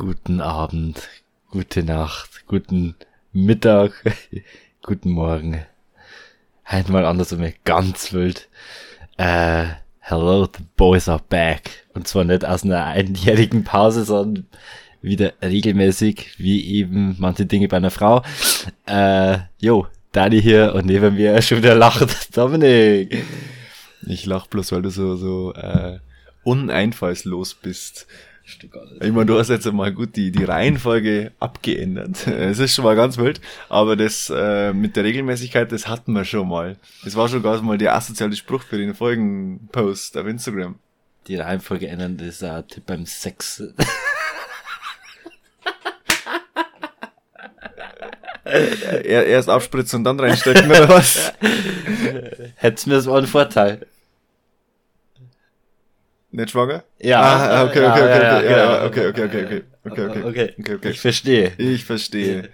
Guten Abend, gute Nacht, guten Mittag, guten Morgen. Halt mal andersrum, ganz wild. Äh, hello, the boys are back. Und zwar nicht aus einer einjährigen Pause, sondern wieder regelmäßig, wie eben manche Dinge bei einer Frau. Äh, jo, Dani hier und neben mir schon wieder lacht Dominik. Ich lach bloß, weil du so, so, äh, uneinfallslos bist. Ich meine, du hast jetzt mal gut die, die Reihenfolge abgeändert. Es ist schon mal ganz wild, aber das äh, mit der Regelmäßigkeit, das hatten wir schon mal. Das war schon ganz mal der asoziale Spruch für den Folgenpost auf Instagram. Die Reihenfolge ändern, das ist ein Tipp beim Sex. Er, erst abspritzen und dann reinstecken, oder was? Hättest mir das auch einen Vorteil. Nicht schwanger? Ja. Ah, okay, okay, okay, okay, okay, okay, okay, okay, okay, okay, Okay, okay, okay. ich verstehe. Ich verstehe.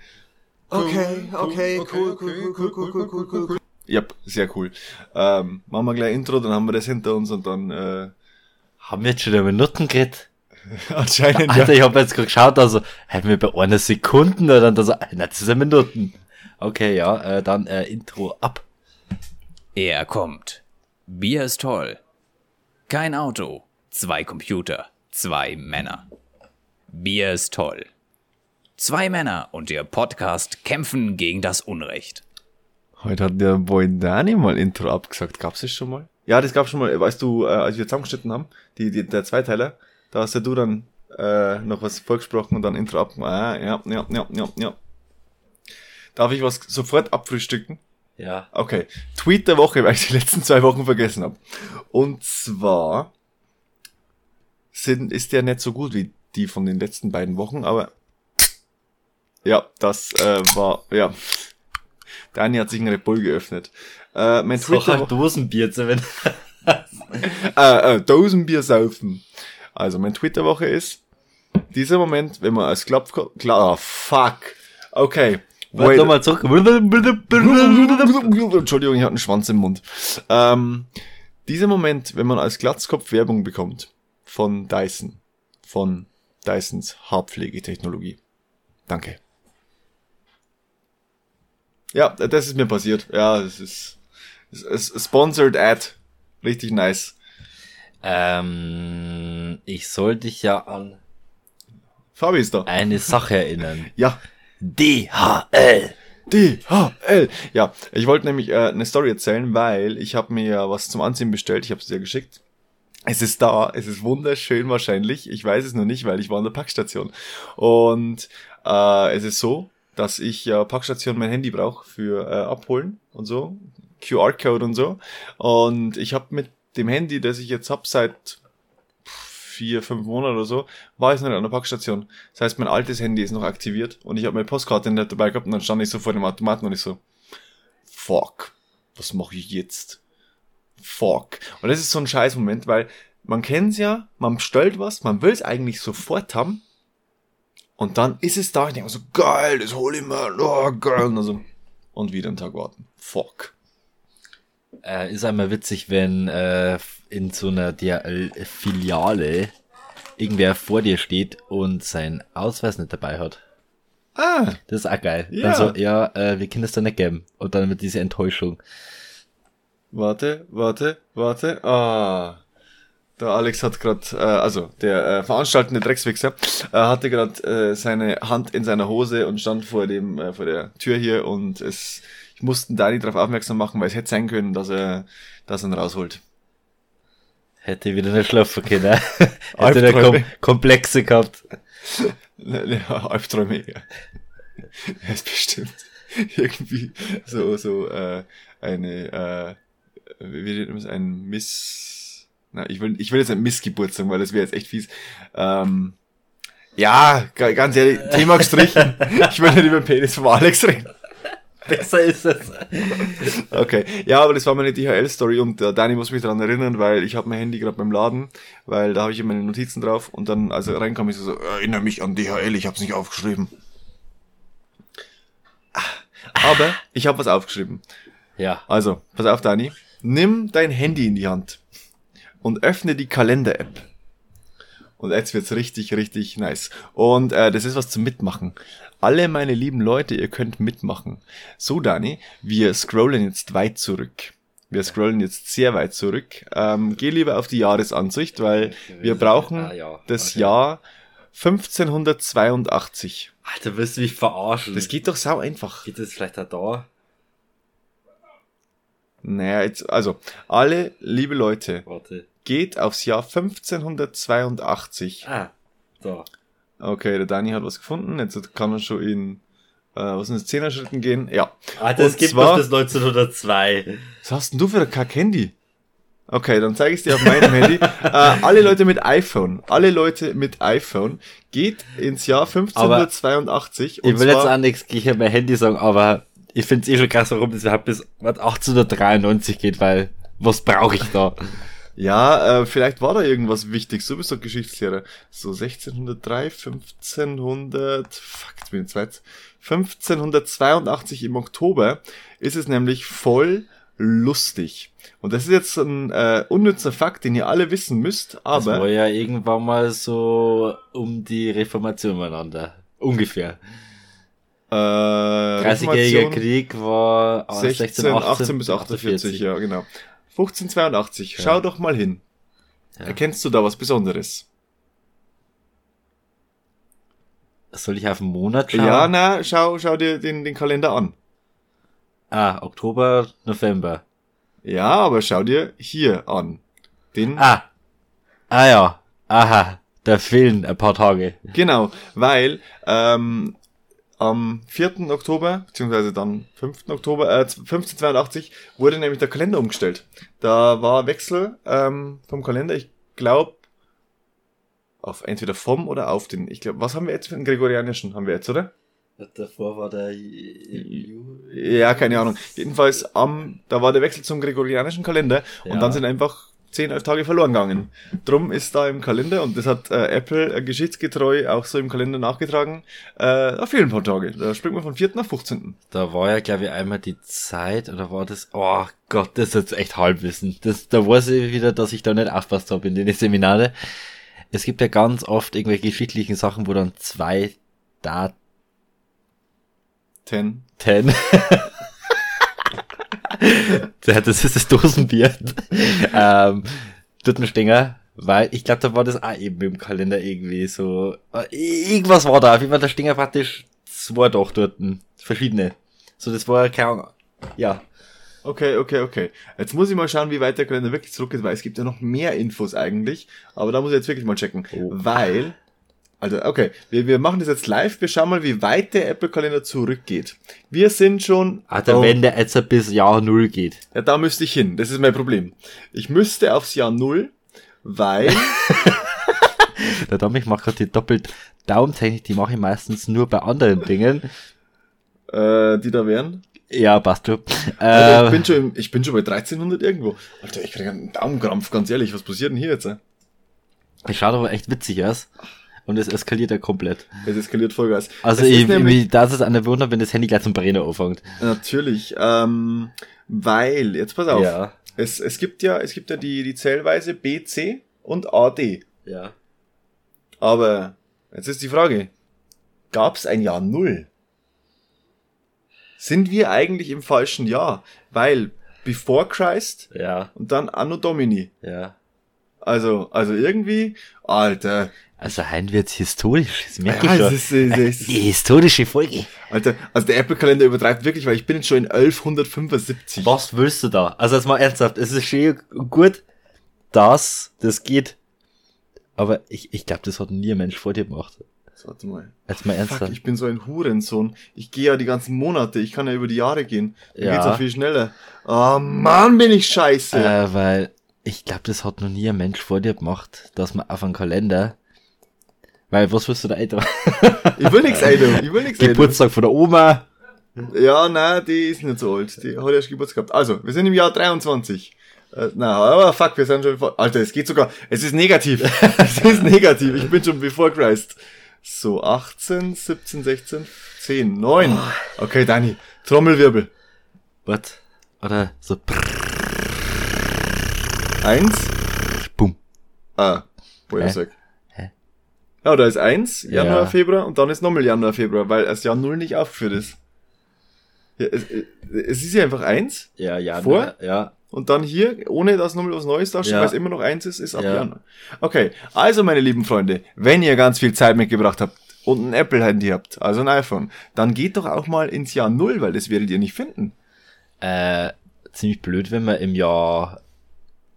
Okay, okay, cool, cool, cool, cool, cool, cool, cool, cool, cool. Ja, sehr cool. Ähm, machen wir gleich Intro, dann haben wir das hinter uns und dann äh, Haben wir jetzt schon über Minuten geredet? anscheinend Alter, ja. ich habe jetzt gerade geschaut, also, hätten wir bei einer Sekunde oder dann das, na, das sind Minuten. Okay, ja, äh, dann äh, Intro ab. Er kommt. Bier ist toll. Kein Auto. Zwei Computer. Zwei Männer. Bier ist toll. Zwei Männer und ihr Podcast kämpfen gegen das Unrecht. Heute hat der Boy Dani mal Intro abgesagt. Gab's das schon mal? Ja, das gab's schon mal. Weißt du, äh, als wir zusammengeschnitten haben, die, die, der Zweiteiler, da hast ja du dann äh, noch was vorgesprochen und dann Intro ab. Ah, ja, ja, ja, ja, ja. Darf ich was sofort abfrühstücken? Ja. Okay. Tweet der Woche, weil ich die letzten zwei Wochen vergessen habe. Und zwar sind, ist der nicht so gut wie die von den letzten beiden Wochen, aber ja, das äh, war, ja. Dani hat sich ein Red Bull geöffnet. Äh, mein ein Woche, Dosenbier zu wenn. äh, äh, Dosenbier saufen. Also mein Tweet der Woche ist, dieser Moment, wenn man als Klapp, klar, oh, fuck. Okay. Warte nochmal zurück. Entschuldigung, ich hatte einen Schwanz im Mund. Ähm, dieser Moment, wenn man als Glatzkopf Werbung bekommt von Dyson, von Dysons Haarpflegetechnologie. Danke. Ja, das ist mir passiert. Ja, es ist, es ist sponsored ad. Richtig nice. Ähm, ich soll dich ja an Fabi ist da. eine Sache erinnern. Ja, DHL. DHL. Ja, ich wollte nämlich äh, eine Story erzählen, weil ich habe mir ja was zum Anziehen bestellt. Ich habe es dir geschickt. Es ist da, es ist wunderschön wahrscheinlich. Ich weiß es nur nicht, weil ich war an der Packstation. Und äh, es ist so, dass ich ja Packstation mein Handy brauche für äh, abholen und so, QR-Code und so. Und ich habe mit dem Handy, das ich jetzt hab seit vier, fünf Monaten oder so, war ich noch nicht an der Packstation. Das heißt, mein altes Handy ist noch aktiviert und ich habe meine Postkarte nicht dabei gehabt und dann stand ich so vor dem Automaten und ich so, fuck, was mache ich jetzt? Fuck. Und das ist so ein scheiß Moment, weil man kennt's ja, man bestellt was, man will's eigentlich sofort haben und dann ist es da, ich denke so, geil, das hol ich mal, oh, geil, und, also, und wieder einen Tag warten. Fuck. Äh, ist einmal witzig, wenn äh, in so einer DHL-Filiale irgendwer vor dir steht und seinen Ausweis nicht dabei hat. Ah, Das ist auch geil. Ja. Dann so, ja, äh, wir können das da nicht geben. Und dann mit dieser Enttäuschung. Warte, warte, warte. Ah. Der Alex hat gerade, äh, also der äh, veranstaltende Dreckswichser, äh, hatte gerade äh, seine Hand in seiner Hose und stand vor dem äh, vor der Tür hier und es, ich musste Dani darauf aufmerksam machen, weil es hätte sein können, dass er, dass er ihn rausholt. Hätte wieder nicht schlafen können. Hätte der Albträume. Kom Komplexe gehabt. Ja, Albträume. Ja. Er ist bestimmt irgendwie so so äh, eine äh, man es ein Miss na, ich will ich will jetzt ein Missgeburt sagen, weil das wäre jetzt echt fies. Ähm, ja, ga- ganz ehrlich, Thema gestrichen. ich will nicht über den Penis von Alex reden. Besser ist es. Okay, ja, aber das war meine DHL-Story und äh, Dani muss mich daran erinnern, weil ich habe mein Handy gerade beim Laden, weil da habe ich meine Notizen drauf und dann, als er reinkam, ich so, so erinnere mich an DHL, ich habe es nicht aufgeschrieben. Ah, Aber ich habe was aufgeschrieben. Ja. Also, pass auf, Dani. Nimm dein Handy in die Hand und öffne die Kalender-App. Und jetzt wird's richtig, richtig nice. Und äh, das ist was zum Mitmachen. Alle meine lieben Leute, ihr könnt mitmachen. So, Dani, wir scrollen jetzt weit zurück. Wir scrollen jetzt sehr weit zurück. Ähm, geh lieber auf die Jahresansicht, weil wir brauchen Ah, ja. das Okay. Jahr 1582. Alter, wirst du mich verarschen? Das geht doch sau einfach. geht das vielleicht auch da? Naja, jetzt, also, alle liebe Leute, Warte. geht aufs Jahr 1582. Ah, da. Okay, der Dani hat was gefunden. Jetzt kann er schon in, äh, was sind das, Zehner-Schritten gehen? Ja. Alter, es Und gibt zwar- bis 1902. Was hast denn du für ein Kack-Handy? Okay, dann zeige ich dir auf meinem Handy. Äh, alle Leute mit iPhone, alle Leute mit iPhone, geht ins Jahr 1582. Ich will jetzt auch nichts gegen mein Handy sagen, aber ich find's eh schon krass, warum das überhaupt bis was, 1893 geht, weil was brauche ich da? Ja, äh, vielleicht war da irgendwas wichtig. Du bist doch Geschichtslehrer. So 1603, 1500, fuck, jetzt bin ich zweit. 1582 im Oktober ist es nämlich voll lustig. Und das ist jetzt ein äh, unnützer Fakt, den ihr alle wissen müsst, das war aber ja irgendwann mal so um die Reformation miteinander. Ungefähr. Äh, 30-jähriger Reformation Krieg war 16, 18 bis 48, ja, genau. 1582, schau doch mal hin. Ja. Erkennst du da was Besonderes? Soll ich auf den Monat schauen? Ja, na, schau, schau dir den, den Kalender an. Ah, Oktober, November. Ja, aber schau dir hier an. Den, Ah. Ah ja. Aha. Da fehlen ein paar Tage. genau, weil ähm, am 4. Oktober, beziehungsweise dann 5. Oktober, äh, 1582, wurde nämlich der Kalender umgestellt. Da war Wechsel ähm, vom Kalender, ich glaube, auf entweder vom oder auf den. Ich glaube, was haben wir jetzt für einen gregorianischen? Haben wir jetzt, oder? Davor war der Ja, keine Ahnung. Jedenfalls am, da war der Wechsel zum gregorianischen Kalender und Ja. dann sind einfach 10, 11 Tage verloren gegangen. Drum ist da im Kalender und das hat äh, Apple äh, geschichtsgetreu auch so im Kalender nachgetragen. Äh, fehlen ein paar Tage. Da springt man von 4. nach 15. Da war ja, glaube ich, einmal die Zeit, oder war das, oh Gott, das ist jetzt echt Halbwissen. Das, da weiß ich wieder, dass ich da nicht aufpasst habe in den Seminare. Es gibt ja ganz oft irgendwelche geschichtlichen Sachen, wo dann zwei Daten, 10. Ja, das ist das Dosenbier. ähm, Duttenstenger, weil ich glaube, da war das auch eben im Kalender irgendwie so. äh, Irgendwas war da, auf jeden Fall der Stinger praktisch zwei doch dort, verschiedene. So, das war keine Ahnung. Ja. Okay, okay, okay. Jetzt muss ich mal schauen, wie weit der Kalender wirklich zurückgeht, weil es gibt ja noch mehr Infos eigentlich. Aber da muss ich jetzt wirklich mal checken. Oh. Weil, also, okay, wir, wir machen das jetzt live. Wir schauen mal, wie weit der Apple-Kalender zurückgeht. Wir sind schon... Alter, oh, wenn der jetzt bis Jahr Null geht. Ja, da müsste ich hin. Das ist mein Problem. Ich müsste aufs Jahr Null, weil... Der Dom, ich mache gerade die doppelt Daumentechnik, die mache ich meistens nur bei anderen Dingen. äh, die da wären. Ja, passt du. Alter, ich, Äh, bin schon im, ich bin schon bei 1300 irgendwo. Alter, ich krieg einen Daumenkrampf, ganz ehrlich. Was passiert denn hier jetzt? Äh? es schaut aber echt witzig aus. Und es eskaliert ja komplett. Es eskaliert Vollgas. Also Es ist ich, nämlich- ich, das ist eine Wunder, wenn das Handy gleich zum Brennen anfängt. Natürlich, ähm, weil, jetzt pass auf. Ja. Es, es gibt ja, es gibt ja die, die Zählweise BC und AD. Ja. Aber jetzt ist die Frage, gab es ein Jahr Null? Sind wir eigentlich im falschen Jahr? Weil before Christ Ja. und dann Anno Domini. Ja. Also, also irgendwie, Alter, Also Hein wird's historisch, das merke Ja, ich schon. ist, es ist, Die historische Folge. Alter, also der Apple-Kalender übertreibt wirklich, weil ich bin jetzt schon in 1175. Was willst du da? Also jetzt mal ernsthaft, es ist schön gut, dass das geht. Aber ich, ich glaube, das hat nie ein Mensch vor dir gemacht. Warte mal. Jetzt mal Fuck, ernsthaft. ich bin so ein Hurensohn. Ich gehe ja die ganzen Monate, ich kann ja über die Jahre gehen. Dann Ja. geht's auch viel schneller. Oh Mann, bin ich scheiße. Äh, weil ich glaube, das hat noch nie ein Mensch vor dir gemacht, dass man auf einen Kalender. Weil was willst du da älter? Ich will nix, Alter. Ich will Alter. Geburtstag von der Oma. Ja, nein, die ist nicht so alt. Die hat erst Geburtstag gehabt. Also, wir sind im Jahr 23. Äh, na, aber fuck, wir sind schon bevor. Alter, es geht sogar. Es ist negativ. es ist negativ. Ich bin schon before Christ. So, 18, 17, 16, 10, 9. Okay, Dani. Trommelwirbel. Was? Oder so. Eins. Bumm. Ah, wo sag. Hä? Ja, da ist eins Januar, Ja. Februar und dann ist nochmal Januar, Februar, weil das Jahr Null nicht aufgeführt ist. Ja, es, es ist ja einfach eins Ja, ja. Vor? Ja. und dann hier, ohne dass nochmal was Neues da steht, Ja. weil es immer noch eins ist, ist ab Ja. Januar. Okay, also meine lieben Freunde, wenn ihr ganz viel Zeit mitgebracht habt und ein Apple-Handy habt, also ein iPhone, dann geht doch auch mal ins Jahr Null, weil das werdet ihr nicht finden. Äh, ziemlich blöd, wenn man im Jahr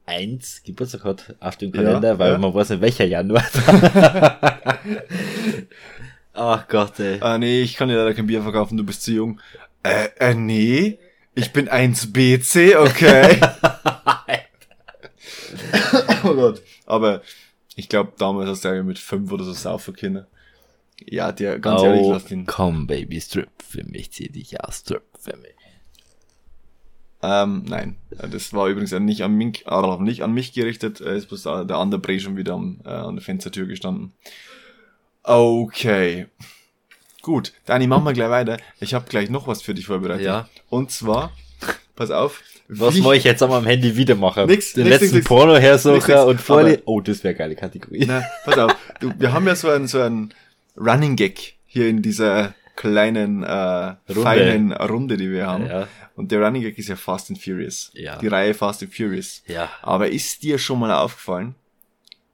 1 Geburtstag hat auf dem Kalender, Ja, weil ja. man weiß nicht, welcher Januar. Ach Gott, ey. Ah, nee, ich kann dir leider kein Bier verkaufen, du bist zu jung. Äh, äh, nee, ich bin 1BC, okay. oh Gott. Aber ich glaube, damals hast du ja mit fünf oder so saufen können. Ja, der, ganz ehrlich, oh, lass ihn. komm, Baby, strip für mich, zieh dich aus, strip für mich. Ähm, nein, das war übrigens nicht an mich, nicht an mich gerichtet, äh, ist bloß der andere Bray schon wieder am, äh, an der Fenstertür gestanden. Okay. Gut, Dani, machen wir gleich weiter. Ich habe gleich noch was für dich vorbereitet. Ja. Und zwar, pass auf. Was wie- ich jetzt an meinem Handy wieder machen? Nix, Den nix, letzten nix. Porno hersuchen und. Aber- Oh, das wäre geile Kategorie. Na, pass auf. Du, wir haben ja so einen, so einen Running Gag hier in dieser kleinen, äh, feinen Runde, die wir haben. Ja. Und der Running Gag ist ja Fast and Furious. Ja. Die Reihe Fast and Furious. Ja. Aber ist dir schon mal aufgefallen,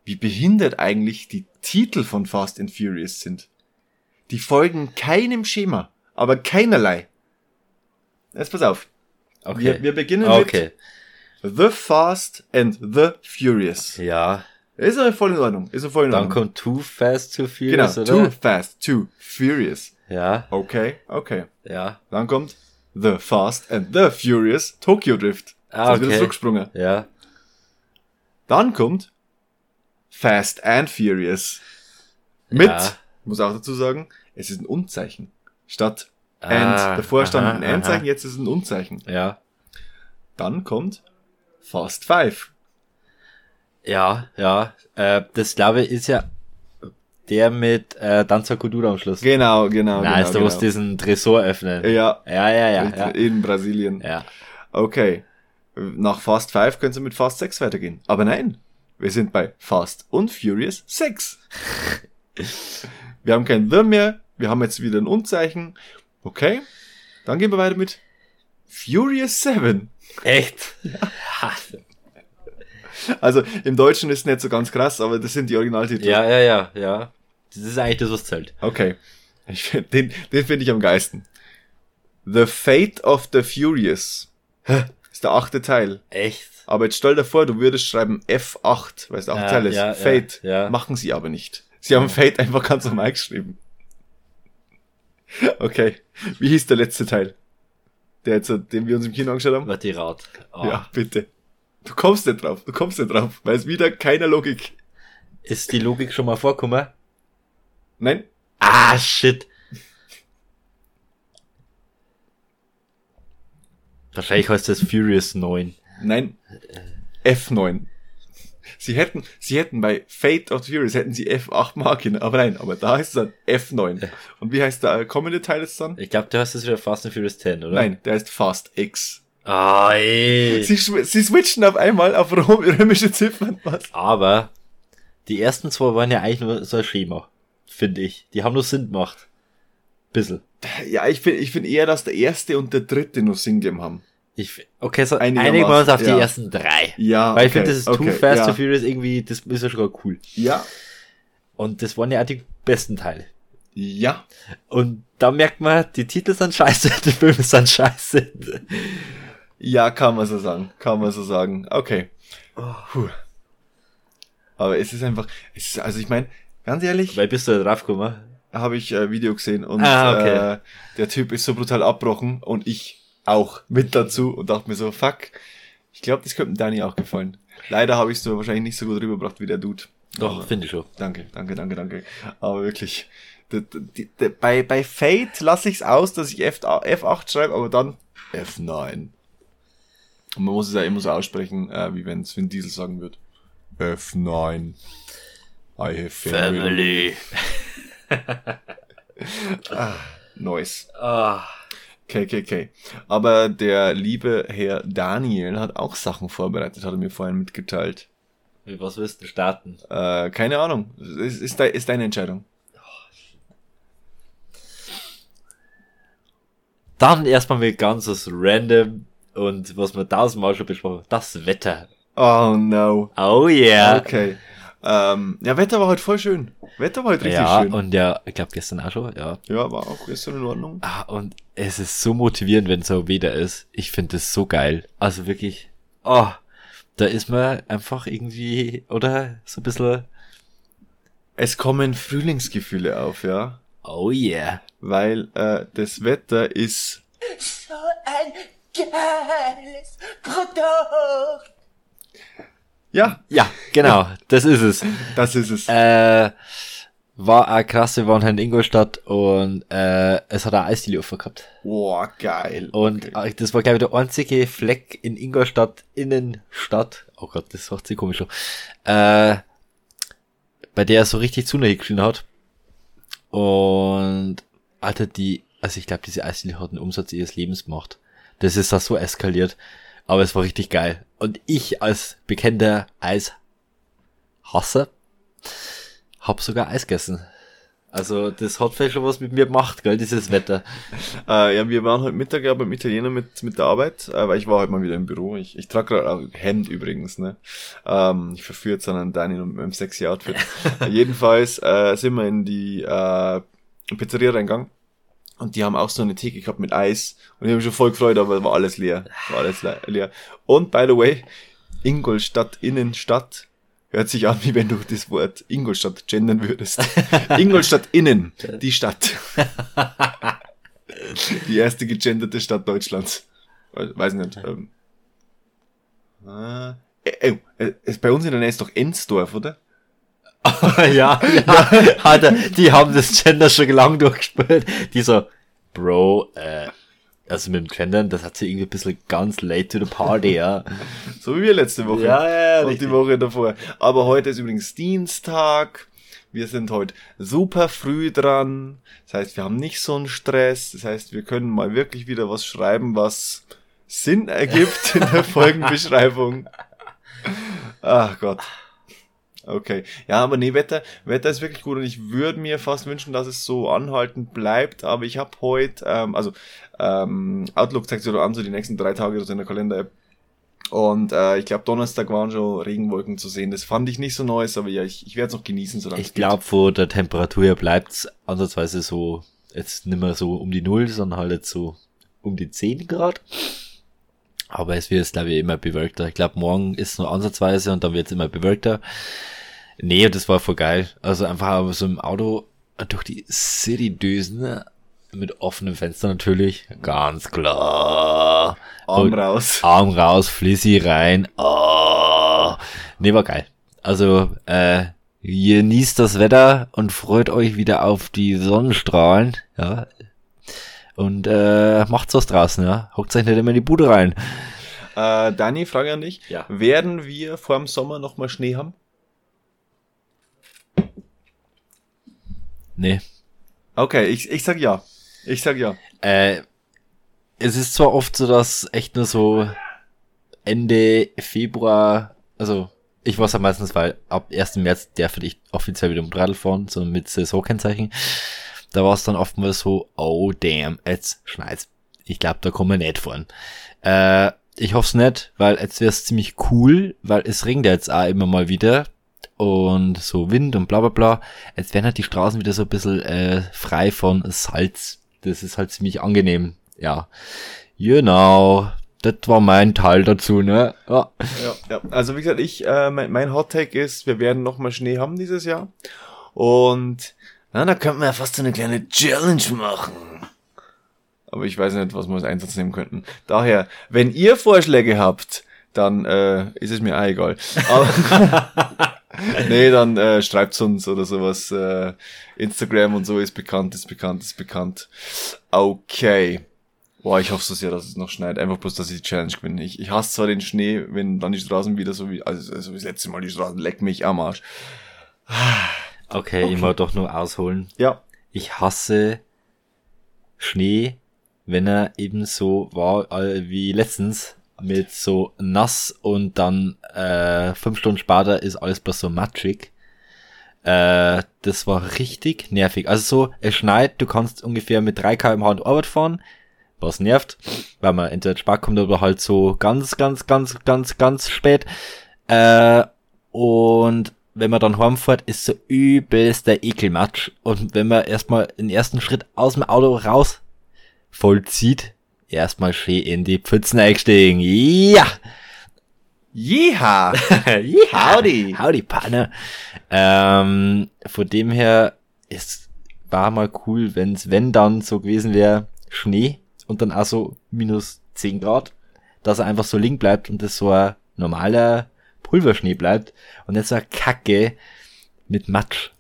wie behindert eigentlich die Titel von Fast and Furious sind? Die folgen keinem Schema, aber keinerlei. Jetzt pass auf. Okay. Wir, wir beginnen okay. mit The Fast and the Furious. Ja. Ist ja voll in Ordnung. Ist voll in Dann Ordnung. kommt Too Fast, Too genau. Furious, Too oder? Fast, Too Furious. Ja. Okay, okay. Ja. Dann kommt The Fast and the Furious Tokyo Drift. Ah, ist wieder okay. zurückgesprungen. Ja. Dann kommt Fast and Furious. Mit, Ja. muss auch dazu sagen, es ist ein Unzeichen. Statt Ah, and, davor stand aha, ein And-Zeichen, aha. jetzt ist es ein Unzeichen. Ja. Dann kommt Fast Five. Ja, ja. Äh, das glaube ich ist ja der mit äh, Danza Kudura am Schluss. Genau, genau, Nein, genau. ist der, muss genau. diesen Tresor öffnen. Ja, Ja, ja, ja. Ja. in Brasilien. ja. Okay. Nach Fast Five können Sie mit Fast 6 weitergehen. Aber nein, wir sind bei Fast und Furious 6. wir haben kein The mehr, wir haben jetzt wieder ein Unzeichen. Okay, dann gehen wir weiter mit Furious 7. Echt? Also im Deutschen ist nicht so ganz krass, aber das sind die Originaltitel. Ja, ja, ja, ja. Das ist eigentlich das, was zählt. Okay, ich find, den, den finde ich am geisten. The Fate of the Furious. Ist der achte Teil. Echt? Aber jetzt stell dir vor, du würdest schreiben F8, weil es der achte Ja, Teil ist. ja, Fate. ja. Machen sie aber nicht. Sie haben Fate einfach ganz normal geschrieben. Okay. Wie hieß der letzte Teil? Der jetzt, den wir uns im Kino angeschaut haben? Warte, rat. Ah. Ja, bitte. Du kommst nicht drauf. Du kommst nicht drauf. Weil es wieder keine Logik. Ist die Logik schon mal vorgekommen? Nein? Ah, shit. Wahrscheinlich heißt das Furious 9. Nein. F9. Sie hätten, sie hätten bei Fate of the Furious hätten sie F8 Marken, aber nein, aber da heißt es dann F9. Und wie heißt der äh, kommende Teil jetzt dann? Ich glaube, du hast es wieder Fast and Furious 10, oder? Nein, der heißt Fast X. Ah, ey. Sie, sie switchen auf einmal auf rom- römische Ziffern. Was? Aber die ersten zwei waren ja eigentlich nur so ein Schema, finde ich. Die haben nur Sinn gemacht. Bissel. Ja, ich finde ich find eher, dass der erste und der dritte nur Sinn gegeben haben. Ich, okay, so einigen wir uns auf die ja. ersten drei. Ja, Weil ich okay, finde, das ist okay, Too Fast ja. to Furious irgendwie, das ist ja sogar cool. Ja, Und das waren ja auch die besten Teile. ja. Und da merkt man, die Titel sind scheiße, die Filme sind scheiße. Ja, kann man so sagen. Kann man so sagen. Okay. Puh. Aber es ist einfach, es ist, also ich meine, ganz ehrlich, Weil bist du da drauf gekommen? habe ich äh, Video gesehen und Ah, okay. äh, der Typ ist so brutal abbrochen und ich auch mit dazu und dachte mir so, fuck, ich glaube, das könnte Dani auch gefallen. Leider habe ich es so wahrscheinlich nicht so gut rübergebracht wie der Dude. Doch, finde ich schon. Danke, danke, danke, danke. Aber wirklich, bei, bei Fate lasse ich es aus, dass ich F, F8 schreibe, aber dann F9. Und man muss es ja immer so aussprechen, äh, wie wenn es Vin Diesel sagen wird. F9. I have family. Nice. Ah. KKK. Aber der liebe Herr Daniel hat auch Sachen vorbereitet, hat er mir vorhin mitgeteilt. Mit was willst du starten? Äh, keine Ahnung. Ist, ist, de ist deine Entscheidung. Dann erstmal mit ganz was random und was wir tausendmal schon besprochen haben. Das Wetter. Oh no. Oh yeah. Okay. Ähm, ja, Wetter war heute voll schön. Wetter war heute richtig Ja, schön. und ja, ich glaube gestern auch schon, ja. ja, war auch gestern in Ordnung. Ah, und es ist so motivierend, wenn so Wetter ist. Ich finde das so geil. Also wirklich, oh, da ist man einfach irgendwie, oder? So ein bisschen, Es kommen Frühlingsgefühle auf, ja. oh yeah. Weil äh, das Wetter ist So ein geiles Produkt. ja, Ja, genau, das ist es. das ist es. Äh, war auch krass, wir waren halt in Ingolstadt und äh, es hat eine Eisdiele offen gehabt. Boah, geil. Und äh, das war, glaube ich, der einzige Fleck in Ingolstadt Innenstadt. Oh Gott, das macht sich komisch. an. Äh, bei der er so richtig zu geschrien hat. Und Alter, die, also ich glaube, diese Eisdiele hat einen Umsatz ihres Lebens gemacht. Das ist da so eskaliert. Aber es war richtig geil. Und ich als bekannter Eishasser hab sogar Eis gegessen. Also das hat vielleicht schon was mit mir gemacht, gell, dieses Wetter. Äh, ja, wir waren heute Mittag ja beim Italiener mit, mit der Arbeit, äh, weil ich war heute mal wieder im Büro. Ich, ich trage gerade auch Hemd übrigens, ne? Ähm, ich verführe jetzt einen Dani mit meinem sexy Outfit. Jedenfalls äh, sind wir in die äh, Pizzeria reingegangen und die haben auch so eine Theke gehabt mit Eis und ich habe mich schon voll gefreut, aber war alles leer. War alles le leer. Und by the way, Ingolstadt Innenstadt hört sich an, wie wenn du das Wort Ingolstadt gendern würdest. Ingolstadt Innen, die Stadt. Die erste gegenderte Stadt Deutschlands. Weiß nicht. Ähm, äh, äh, äh, ist bei uns in der Nähe ist doch Ensdorf, oder? ja, ja. Alter, die haben das Gender schon lang durchgespielt. Die so, Bro, äh, also mit dem Gendern, das hat sie irgendwie ein bisschen ganz late to the party, ja. So wie wir letzte Woche. Ja, ja, Und richtig. die Woche davor. Aber heute ist übrigens Dienstag. Wir sind heute super früh dran. Das heißt, wir haben nicht so einen Stress. Das heißt, wir können mal wirklich wieder was schreiben, was Sinn ergibt in der Folgenbeschreibung. Ach Gott. Okay. Ja, aber nee, Wetter, Wetter ist wirklich gut und ich würde mir fast wünschen, dass es so anhaltend bleibt. Aber ich habe heute, ähm, also ähm, Outlook zeigt so an, so die nächsten drei Tage oder so in der Kalender-App. Und äh, ich glaube, Donnerstag waren schon Regenwolken zu sehen. Das fand ich nicht so nice, aber ja, ich, ich werde es noch genießen, solange es Ich glaube, von der Temperatur her bleibt's ansatzweise so, jetzt nicht mehr so um die Null, sondern halt jetzt so um die 10 Grad. Aber es wird jetzt, glaube ich, immer bewölkter. Ich glaube, morgen ist nur ansatzweise und dann wird's immer bewölkter. Nee, das war voll geil. Also einfach so im Auto durch die City düsen mit offenem Fenster natürlich. Ganz klar. Arm Und- raus. Arm raus, Flissi rein. Oh. Nee, war geil. Also, äh, genießt das Wetter und freut euch wieder auf die Sonnenstrahlen, ja. Und äh, macht's was draußen, ja. Hockt euch nicht immer in die Bude rein. Äh, Dani, Frage an dich. Ja. Werden wir vor dem Sommer nochmal Schnee haben? Nee. Okay, ich, ich sag ja. Ich sag ja. Äh, es ist zwar oft so, dass echt nur so Ende Februar, also ich weiß ja meistens, weil ab 1. März darf ich offiziell wieder mit Radl fahren, so mit Saisonkennzeichen. Da war es dann oftmals so, oh damn, jetzt schneit's. Ich glaube, da kommen wir nicht fahren. Äh, ich hoffe es nicht, weil jetzt wäre es ziemlich cool, weil es regnet jetzt auch immer mal wieder und so Wind und bla bla bla. Jetzt werden halt die Straßen wieder so ein bisschen äh, frei von Salz. Das ist halt ziemlich angenehm. Ja. Genau. Das war mein Teil dazu, ne? Ja. Ja, ja. Also wie gesagt, ich, äh, mein, mein Hot Take ist, wir werden nochmal Schnee haben dieses Jahr. Und na, da könnten wir ja fast so eine kleine Challenge machen. Aber ich weiß nicht, was wir als Einsatz nehmen könnten. Daher, wenn ihr Vorschläge habt, dann äh, ist es mir auch egal. Aber nee, dann äh, schreibt's uns oder sowas. Äh, Instagram und so ist bekannt, ist bekannt, ist bekannt. Okay. Boah, ich hoffe so sehr, dass es noch schneit. Einfach bloß, dass ich die Challenge gewinne. Ich, ich hasse zwar den Schnee, wenn dann die Straßen wieder so wie, also, also wie das letzte Mal die Straßen leck mich am Arsch. Okay, ich muss doch nur ausholen. Ja. Ich hasse Schnee, wenn er eben so war äh, wie letztens. Mit so nass und dann äh, fünf Stunden später ist alles bloß so matschig. Äh, das war richtig nervig. Also so, es schneit, du kannst ungefähr mit 3 km/h in Arbeit fahren, was nervt, weil man entweder spät kommt oder halt so ganz, ganz, ganz, ganz, ganz spät. Äh, und wenn man dann heimfährt, ist so übelst der Ekelmatsch. Und wenn man erstmal den ersten Schritt aus dem Auto raus vollzieht, erstmal schön in die Pfützen eingestiegen. Ja! Jeha! ja. Howdy! Howdy, Partner. Ähm, von dem her, es war mal cool, wenn's, wenn dann so gewesen wäre, Schnee und dann auch so minus 10 Grad, dass er einfach so liegen bleibt und das so ein normaler Pulverschnee bleibt und nicht so eine Kacke mit Matsch.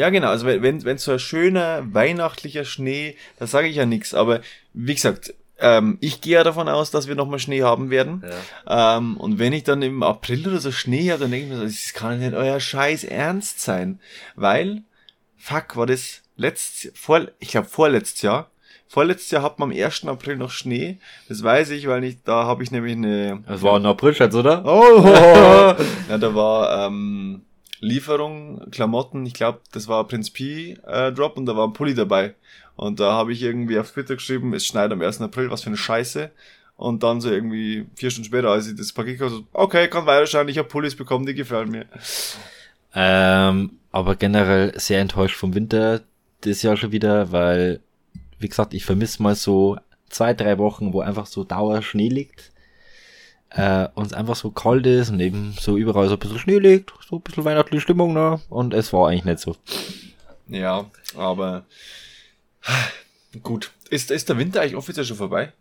Ja, genau. Also wenn, wenn so ein schöner weihnachtlicher Schnee, da sage ich ja nichts. Aber wie gesagt, ähm, ich gehe ja davon aus, dass wir nochmal Schnee haben werden. Ähm, und wenn ich dann im April oder so Schnee habe, dann denke ich mir so, das kann nicht euer Scheiß Ernst sein. Weil, fuck, war das letzt, vor, ich glaube vorletztes Jahr. Vorletztes Jahr hat man am 1. April noch Schnee. Das weiß ich, weil ich, da habe ich nämlich eine, Das war ein Aprilscherz, oder? Oh! ja, da war ähm, Lieferung, Klamotten, ich glaube, das war Prinz P äh, Drop und da war ein Pulli dabei. Und da habe ich irgendwie auf Twitter geschrieben, es schneit am 1. April, was für eine Scheiße. Und dann so irgendwie vier Stunden später, als ich das Paket gekauft habe, okay, kann weiterschauen, ich habe Pullis bekommen, die gefallen mir. Ähm, aber generell sehr enttäuscht vom Winter das Jahr schon wieder, weil, wie gesagt, ich vermisse mal so zwei, drei Wochen, wo einfach so Dauer Schnee liegt. Äh, und es einfach so kalt ist und eben so überall so ein bisschen Schnee liegt, so ein bisschen weihnachtliche Stimmung, ne? Und es war eigentlich nicht so. Ja, aber gut. Ist, ist der Winter eigentlich offiziell schon vorbei?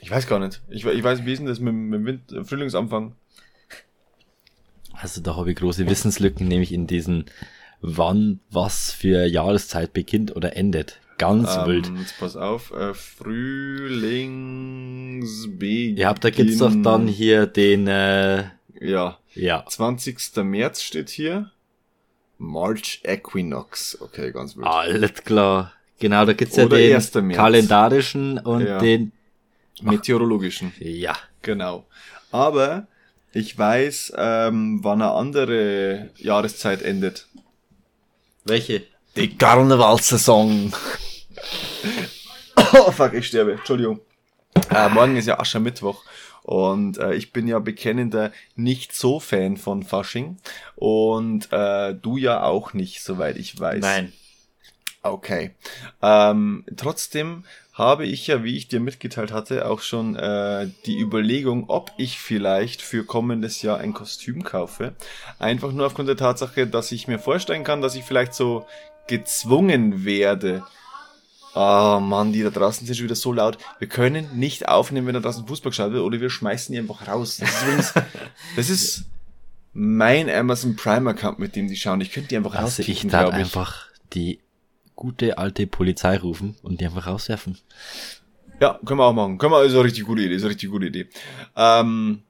Ich weiß gar nicht. Ich, ich weiß, wie ist denn das mit, dem- mit dem Winter, Frühlingsanfang? Also da habe ich große Wissenslücken, nämlich in diesen, wann was für Jahreszeit beginnt oder endet. Ganz wild. Ähm, jetzt pass auf, äh, Frühlingsbeginn. Ihr habt da gibt's doch dann hier den, äh, Ja, ja, 20. März steht hier. March Equinox. Okay, ganz wild. alles klar. Genau, da gibt's ja Oder den 1. März. kalendarischen und Ja. den, Meteorologischen. ja. Genau. Aber ich weiß, ähm, wann eine andere Jahreszeit endet. Welche? Die Karnevalsaison. oh, fuck, ich sterbe. Entschuldigung. Äh, morgen ist ja Aschermittwoch. Und äh, ich bin ja bekennender nicht so Fan von Fasching. Und äh, du ja auch nicht, soweit ich weiß. Nein. Okay. Ähm, trotzdem habe ich ja, wie ich dir mitgeteilt hatte, auch schon äh, die Überlegung, ob ich vielleicht für kommendes Jahr ein Kostüm kaufe. Einfach nur aufgrund der Tatsache, dass ich mir vorstellen kann, dass ich vielleicht so gezwungen werde. Ah, Mann, die da draußen sind schon wieder so laut. Wir können nicht aufnehmen, wenn da draußen Fußball geschaut wird, oder wir schmeißen die einfach raus. Das ist übrigens, das ist mein Amazon Prime Account, mit dem die schauen. Ich könnte die einfach Also ich darf einfach die gute alte Polizei rufen und die einfach rauswerfen. Ja, können wir auch machen. Können wir, ist eine richtig gute Idee, ist eine richtig gute Idee. Ähm,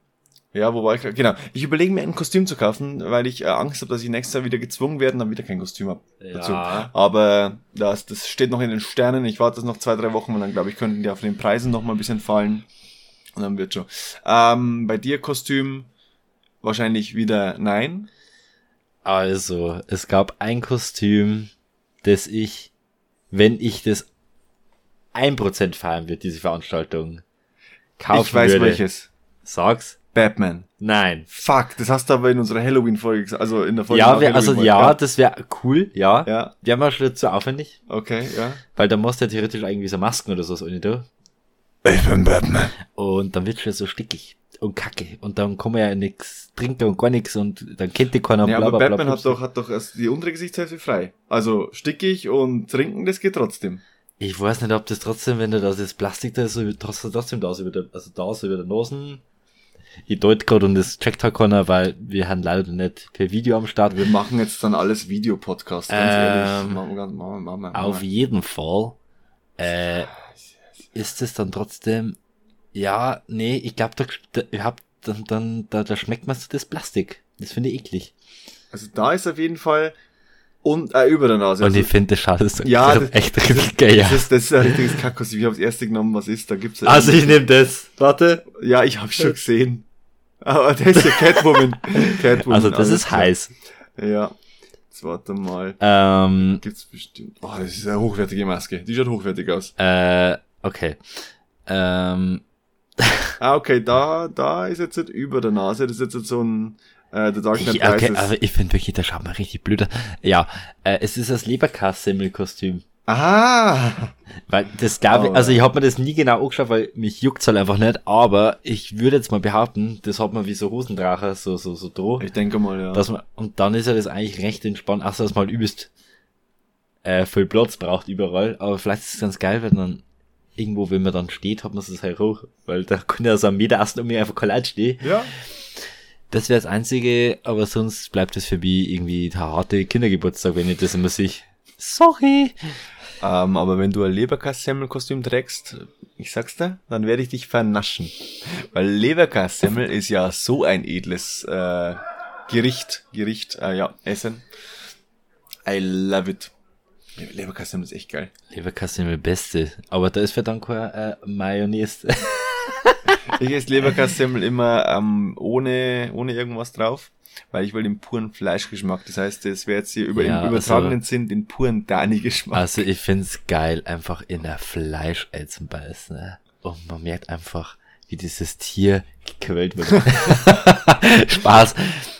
ja, wo war ich gerade? Genau. Ich überlege mir ein Kostüm zu kaufen, weil ich äh, Angst habe, dass ich nächstes Jahr wieder gezwungen werde und dann wieder kein Kostüm habe. Dazu. Aber das, das steht noch in den Sternen. Ich warte das noch zwei, drei Wochen und dann glaube ich, könnten die auf den Preisen noch mal ein bisschen fallen. Und dann wird schon. Ähm, bei dir Kostüm wahrscheinlich wieder nein. Also, es gab ein Kostüm, das ich, wenn ich das 1% feiern wird, diese Veranstaltung, kaufen ich weiß würde. welches. Sag's? Batman. Nein. Fuck, das hast du aber in unserer Halloween-Folge gesagt. Also in der Folge Ja, wir, also Halloween, ja, das wäre cool, ja. Ja, Wir haben ja schon zu aufwendig, okay, ja. weil da musst du ja theoretisch irgendwie so Masken oder sowas ohne da. Ich bin Batman. Und dann wird schon so stickig und kacke. Und dann kann man ja nix trinken und gar nix und dann kennt die keiner. Ja, aber bla, Batman bla, hat doch, hat doch erst die untere Gesichtshälfte frei. Also stickig und trinken, das geht trotzdem. Ich weiß nicht, ob das trotzdem, wenn du das, das Plastik da ist, trotzdem, trotzdem da so über der, also da so über der Nasen. Ich deut grad und das checkt halt keiner, weil wir haben leider nicht per Video am Start. Wir machen jetzt dann alles Videopodcast, ganz Ähm, ehrlich. Machen wir, ganz- machen wir, machen wir, Auf jeden Fall, äh, ist es dann trotzdem, ja, nee, ich glaube, da, da, ihr habt, dann, dann, da, da schmeckt man so das Plastik. Das finde ich eklig. Also da ist auf jeden Fall Und, äh, über der Nase. Und Also, ich finde, das schaut so Ja, das das- echt richtig geil. das ist, das ist ein richtiges Kaktus. Ich habe das erste genommen, was ist, da gibt's ja Also ich nehme das. Warte. Ja, ich habe schon gesehen. Aber das ist ja Catwoman. Catwoman. Also das ist klar. heiß. Ja. Jetzt warte mal. Ähm, Gibt's bestimmt. Oh, das ist eine hochwertige Maske. Die schaut hochwertig aus. äh, okay. Ähm, Ah, okay, da, da ist jetzt nicht über der Nase. Das ist jetzt so ein, äh, der Dark Knight ich, okay, Rises. aber ich finde wirklich, das schaut mal richtig blöd. Ja, äh, es ist das Leberkass-Semmelkostüm. Aha! Weil das glaube ich, Oh. also ich habe mir das nie genau angeschaut, weil mich juckt's halt einfach nicht, aber ich würde jetzt mal behaupten, das hat man wie so Hosendrache, so, so, so droh. Ich denke mal, ja. Dass man, und dann ist ja das eigentlich recht entspannt, außer dass man halt übelst äh, viel Platz braucht überall. Aber vielleicht ist es ganz geil, wenn dann irgendwo, wenn man dann steht, hat man es halt hoch, weil da kann ja so ein Meter erst um mir einfach kein Leid stehen. ja. Das wäre das Einzige, aber sonst bleibt das für mich irgendwie der harte Kindergeburtstag, wenn ich das immer sehe. Sorry. Ähm, aber wenn du ein Leberkassemmel-Kostüm trägst, ich sag's dir, dann werde ich dich vernaschen. Weil Leberkassemmel ist ja so ein edles äh, Gericht, Gericht, äh, ja, Essen. I love it. Le- Leberkassemmel ist echt geil. Leberkassemmel Beste. Aber da ist verdammt kein äh, Mayonnaise. Ich esse Leberkassemmel immer ähm, ohne, ohne irgendwas drauf, weil ich will den puren Fleischgeschmack. Das heißt, das wäre jetzt hier über Ja, im übertragenen also- Sinn den puren Dani-Geschmack. Also ich find's geil, einfach in der Fleischei zu beißen. Ne? Und man merkt einfach, wie dieses Tier gequält wird. Spaß.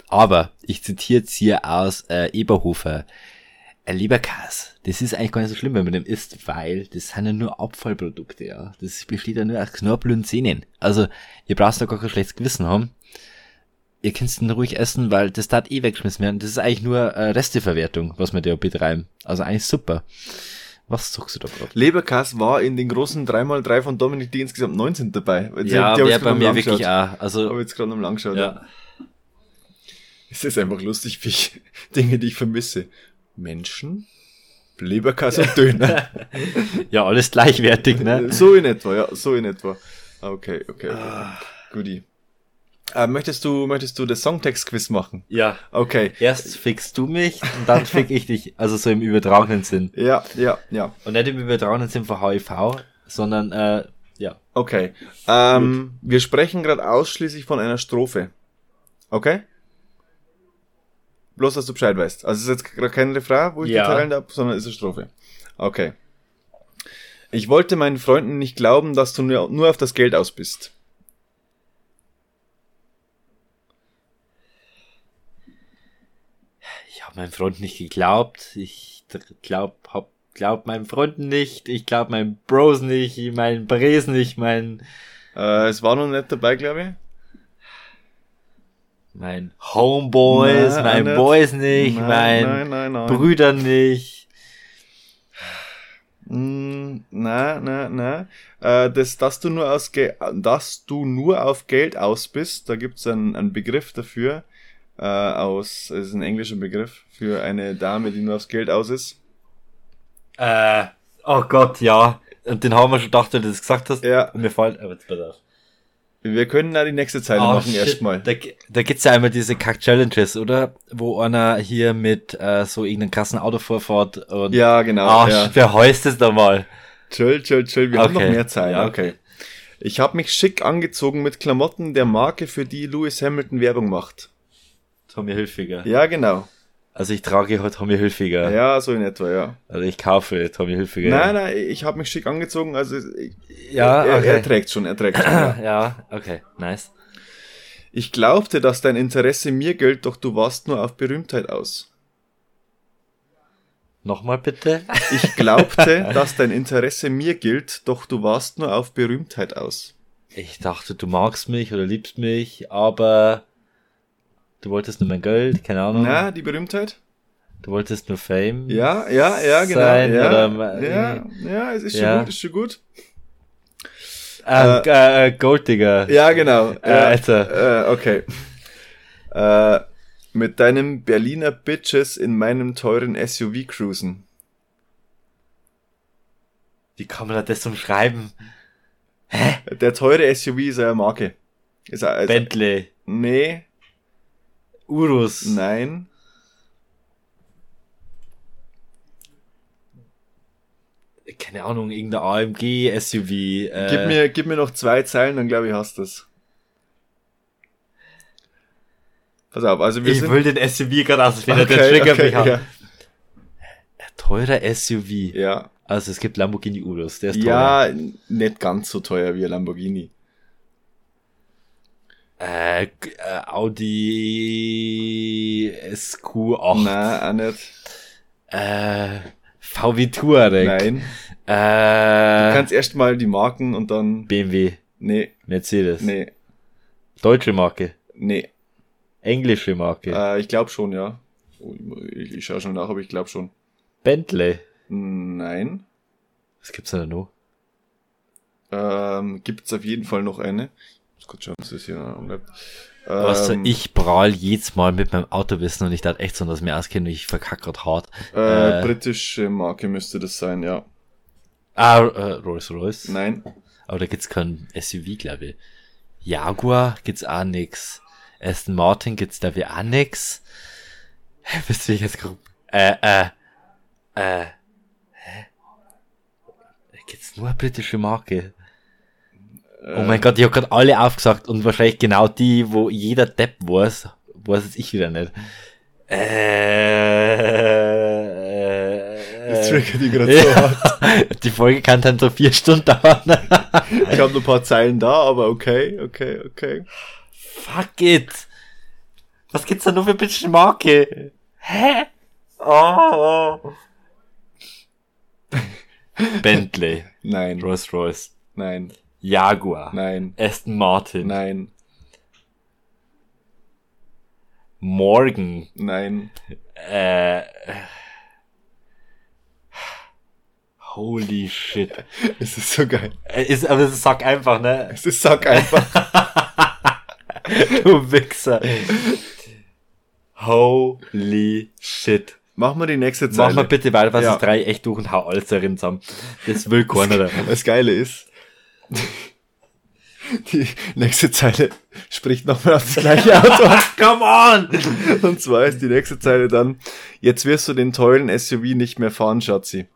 Aber ich zitiere jetzt hier aus äh, Eberhofer. Ein Leberkas, das ist eigentlich gar nicht so schlimm, wenn man dem isst, weil das sind ja nur Abfallprodukte, ja. Das besteht ja nur aus Knorpel und Zähnen. Also, ihr braucht da gar kein schlechtes Gewissen haben. Ihr könnt den ruhig essen, weil das darf eh weggeschmissen werden. Das ist eigentlich nur äh, Resteverwertung, was wir da betreiben. Also eigentlich super. Was suchst du da gerade? Leberkass war in den großen 3x3 von Dominik die insgesamt 19 dabei. Jetzt- Ja, grad bei mir wirklich auch. Also, Habe jetzt gerade noch mal angeschaut. ja. Es ist einfach lustig, wie ich Dinge, die ich vermisse. Menschen, Leberkass und Döner. ja, alles gleichwertig, ne? so in etwa, ja, so in etwa. Okay, okay, okay. Ah. Guti. Äh, möchtest du, möchtest du das Songtext-Quiz machen? Ja. Okay. Erst fickst du mich und dann fick ich dich. Also so im übertragenen Sinn. Ja, ja, ja. Und nicht im übertragenen Sinn von HIV, sondern, äh, ja. Okay. Ähm, wir sprechen gerade ausschließlich von einer Strophe. Okay? Bloß, dass du Bescheid weißt. Also es ist jetzt gerade kein Refrain, wo ich Ja. die teilen darf, sondern es ist eine Strophe. Okay. Ich wollte meinen Freunden nicht glauben, dass du nur, nur auf das Geld aus bist. Ich habe meinem Freund nicht geglaubt. Ich glaub, hab, glaub meinen Freunden nicht. Ich glaub meinen Bros nicht. Meinen Bres nicht. Mein, Äh, es war noch nicht dabei, glaube ich. Mein Homeboys, Nein, mein. Boys nicht. Nein, mein nein, nein, nein. Brüder nicht. Mm, na, na, na. Äh, das, dass du nur aus Ge dass du nur auf Geld aus bist, da gibt's einen, einen Begriff dafür. Äh, aus, es ist ein englischer Begriff für eine Dame, die nur aufs Geld aus ist. Äh, oh Gott, ja. Und den haben wir schon gedacht, wenn du das gesagt hast. Ja. Und mir fällt, aber jetzt pass auf. Wir können da die nächste Zeile Oh, machen erstmal. Da, da gibt's ja einmal diese Kack-Challenges, oder? Wo einer hier mit äh, so irgendeinem krassen Auto vorfährt und Ja, genau. Ah, ja. wer heißt es da mal? Chill, chill, chill. Wir haben noch Okay. mehr Zeit. Ja, okay. Ich habe mich schick angezogen mit Klamotten der Marke, für die Lewis Hamilton Werbung macht. Tommy Hilfiger. Ja, genau. Also ich trage heute Tommy Hilfiger. Ja, so in etwa, ja. Also ich kaufe Tommy Hilfiger. Nein, nein, ich habe mich schick angezogen, also ich, Ja, er, er okay. trägt schon, er trägt schon. Ja. Ja, okay, nice. Ich glaubte, dass dein Interesse mir gilt, doch du warst nur auf Berühmtheit aus. Nochmal bitte. Ich glaubte, dass dein Interesse mir gilt, doch du warst nur auf Berühmtheit aus. Ich dachte, du magst mich oder liebst mich, aber du wolltest nur mein Geld, keine Ahnung. Na, die Berühmtheit? Du wolltest nur Fame. Ja, ja, ja, genau. Sein ja, oder ja, ja, es ist schon Ja. gut, ist schon gut. Ähm, äh, äh, Golddigger. Ja, genau. Äh, Alter. Äh, okay. Äh, mit deinem Berliner Bitches in meinem teuren SUV cruisen. Wie kann man das umschreiben? Der teure SUV ist eine Marke. Ist also, Bentley. nee, Urus. Nein. Keine Ahnung, irgendein AMG, SUV. Äh gib, mir, gib mir noch zwei Zeilen, dann glaube ich, hast du es. Pass auf, also wir Ich will den SUV gerade ausfinden, okay, der triggert okay, mich okay, ja. Teurer SUV. Ja. Also es gibt Lamborghini Urus, der ist teuer. Ja, nicht ganz so teuer wie ein Lamborghini. Äh, äh, Audi SQ8. Nein, auch nicht. Äh, VW Touareg. Nein. Du Äh, kannst erst mal die Marken und dann... BMW, Nee, Mercedes. nee, Deutsche Marke. nee. Englische Marke. Äh, ich glaube schon, ja. Oh, Ich, ich schaue schon nach, aber ich glaube schon. Bentley. Nein. Was gibt's denn da noch? Ähm, Gibt es auf jeden Fall noch eine. Schauen, dass das hier noch. Also Ähm, ich prahl jedes Mal mit meinem Autowissen und ich dachte echt so, dass mir auskennen und ich verkack grad hart. äh, äh, britische Marke müsste das sein, ja. Ah, äh, Rolls Royce. Nein. Aber da gibt's kein SUV, glaube ich. Jaguar gibt's auch nix. Aston Martin gibt's da wie auch nix. Hä, Wisst ihr jetzt grob? Äh, äh, äh, hä? Gibt's nur eine britische Marke? Oh mein Gott, ich hab grad alle aufgesagt und wahrscheinlich genau die, wo jeder Depp weiß, weiß es ich wieder nicht. Äh, Das äh, triggert die gerade so hart. die Folge kann dann so vier Stunden dauern. Ich habe nur ein paar Zeilen da, aber okay, okay, okay. Fuck it. Was gibt's da nur für bitche Marke? Hä? Oh. Bentley, Nein, Rolls Royce, nein, Jaguar, nein, Aston Martin, nein, Morgan, nein. äh, holy shit. Es ist so geil. Äh, Ist, aber es sagt einfach, ne? Es ist sack einfach. Du Wichser. Holy shit. Mach mal die nächste Mach Zeile. mal bitte weiter, was Ja. ist drei echt durch und hau alles darin zusammen. Das will keiner da. Das Geile ist, die nächste Zeile spricht nochmal auf das gleiche Auto. Come on! Und zwar ist die nächste Zeile dann, jetzt wirst du den tollen SUV nicht mehr fahren, Schatzi.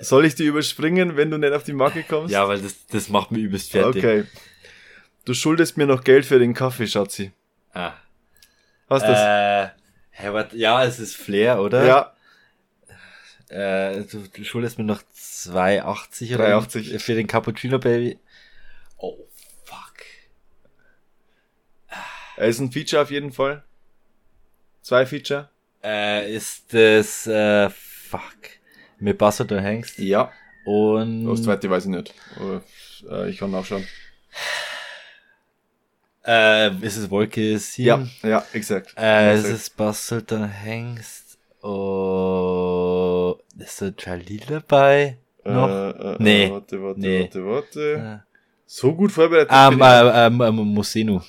Soll ich die überspringen, wenn du nicht auf die Marke kommst? Ja, weil das, das macht mich übelst fertig. Okay. Du schuldest mir noch Geld für den Kaffee, Schatzi. Ah. Hast das? Äh, ja, es ist Flair, oder? ja, Äh, du, du schuldest mir noch 2,80 oder 3,80. für den Cappuccino Baby. Oh, fuck. er ist ein Feature auf jeden Fall. Zwei Feature. Äh, ist das, äh, fuck. Mit Bassett und Hengst. Ja. Und, Das zweite weiß ich nicht. Aber, äh, ich kann nachschauen. äh, ist es Wolke 7? Ja, ja, exakt. Äh, es ist Bassett und Hengst. Oh, ist da Jalil dabei? Noch? Äh, äh, Nee. äh, Warte, warte, Nee. warte, warte. Äh, So gut vorbereitet. ähm, ich. äh, ähm, ähm, Musenu.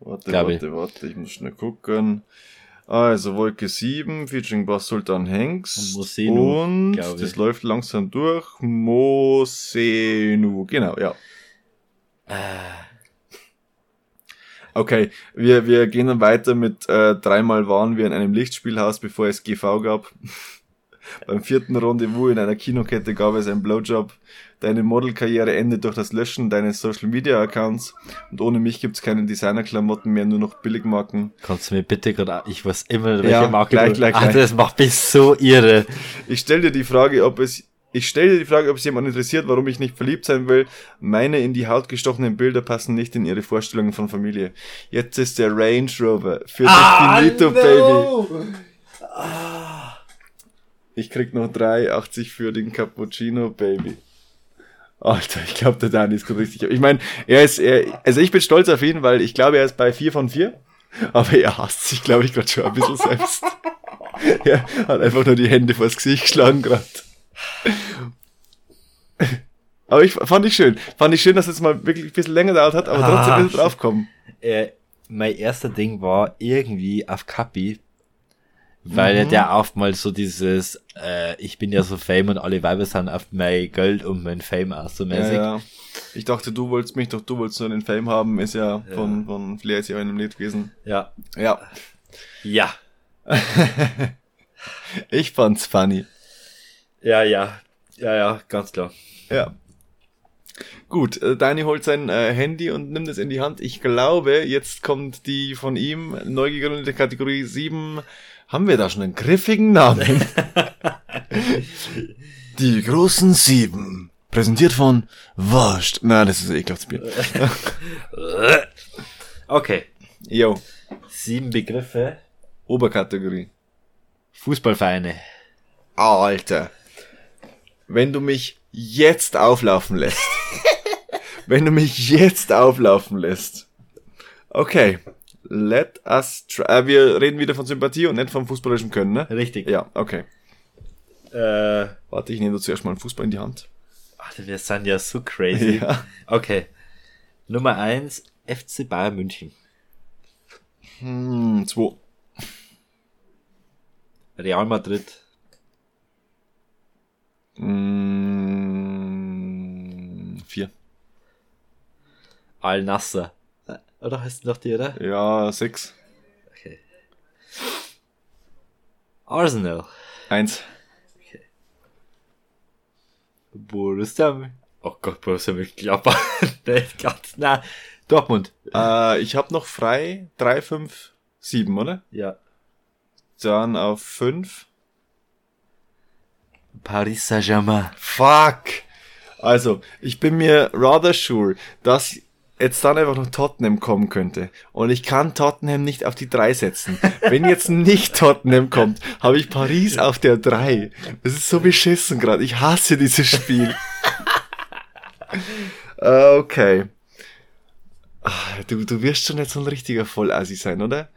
warte, glaub warte, warte, ich muss schnell gucken. Also Wolke 7, featuring Bass Sultan Hengst. Mosenu, Und ich. das läuft langsam durch. Mosenu, genau, ja. Äh, Okay, wir, wir gehen dann weiter mit äh, dreimal waren wir in einem Lichtspielhaus, bevor es GV gab. Beim vierten Rendezvous in einer Kinokette gab es einen Blowjob. Deine Modelkarriere endet durch das Löschen deines Social Media Accounts. Und ohne mich gibt's keine Designerklamotten mehr, nur noch Billigmarken. kannst du mir bitte gerade, ich weiß immer, welche Ja, Marke gleich, du- gleich, Ah, gleich. das macht mich so irre. Ich stell dir die Frage, ob es ich stelle dir die Frage, ob es jemand interessiert, warum ich nicht verliebt sein will. Meine in die Haut gestochenen Bilder passen nicht in ihre Vorstellungen von Familie. Jetzt ist der Range Rover für Ah, dich finito, Baby. Ich krieg noch 3,80 für den Cappuccino, Baby. Alter, ich glaube, der Dani ist gerade richtig. Ich meine, er ist, er, also ich bin stolz auf ihn, weil ich glaube, er ist bei 4 von 4. Aber er hasst sich, glaube ich, gerade schon ein bisschen selbst. er hat einfach nur die Hände vors Gesicht geschlagen gerade. Aber ich fand ich schön. Fand ich schön, dass es mal wirklich ein bisschen länger dauert hat, aber trotzdem Ah, ist er draufgekommen. Äh, mein erster Ding war irgendwie auf Kapi, weil Mhm. der mal so dieses, äh, ich bin ja so Fame und alle Weiber sind auf mein Geld und mein Fame auch so Ja, mäßig. ja. Ich dachte, du wolltest mich, doch du wolltest nur den Fame haben, ist ja, von, von Flair ist ja auch in einem Lied gewesen. Ja. Ja. Ja. Ich fand's funny. Ja, ja. Ja, ja, ganz klar. Ja. Gut, äh, Dani holt sein äh, Handy und nimmt es in die Hand. Ich glaube, jetzt kommt die von ihm neu gegründete Kategorie 7. Haben wir da schon einen griffigen Namen? die großen sieben. Präsentiert von Wurscht. Na, das ist ein ekelhaftes Bier. Okay. Jo, Sieben Begriffe. Oberkategorie. Fußballvereine. Alter. Wenn du mich jetzt auflaufen lässt. wenn du mich jetzt auflaufen lässt. Okay. Let us try. Äh, wir reden wieder von Sympathie und nicht vom fußballerischen Können, ne? Richtig. Ja, okay. Äh, Warte, ich nehme da zuerst mal einen Fußball in die Hand. Alter, wir sind ja so crazy. Ja. Okay. Nummer eins, FC Bayern München. Hm, zwei. Real Madrid. Hm, vier. Al Nasser. Oder heißt noch die, oder? Ja, sechs. Okay. Arsenal. Eins. Borussia. Mü- Oh Gott, Borussia Mönchengladbach. Nicht ganz. Na, Dortmund. Äh, ich habe noch frei. Drei, fünf, sieben, oder? Ja. Dann auf fünf. Paris Saint-Germain. Fuck. Also, ich bin mir rather sure, dass jetzt dann einfach noch Tottenham kommen könnte. Und ich kann Tottenham nicht auf die drei setzen. Wenn jetzt nicht Tottenham kommt, habe ich Paris auf der drei. Das ist so beschissen gerade. Ich hasse dieses Spiel. okay. Ah, Du, du wirst schon jetzt ein richtiger Vollassi sein, oder?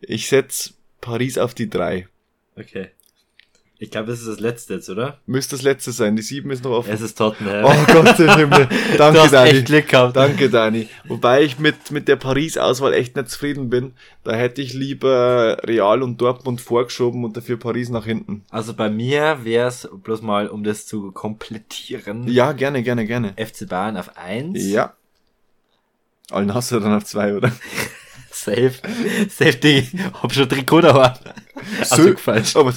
Ich setz Paris auf die drei. Okay. Ich glaube, das ist das letzte jetzt, oder? Müsste das letzte sein. Die sieben ist noch offen. Es ist Tottenham. Oh Gott im Himmel. du Danke, hast Dani. echt Glück gehabt. Danke, Dani. Wobei ich mit, mit der Paris-Auswahl echt nicht zufrieden bin. Da hätte ich lieber Real und Dortmund vorgeschoben und dafür Paris nach hinten. Also bei mir wäre es, bloß mal, um das zu komplettieren, Ja, gerne, gerne, gerne. FC Bayern auf 1. Ja. Al-Nasser dann auf zwei, oder? Safe. Safe Ding. Hab schon Trikot da. Also falsch. Aber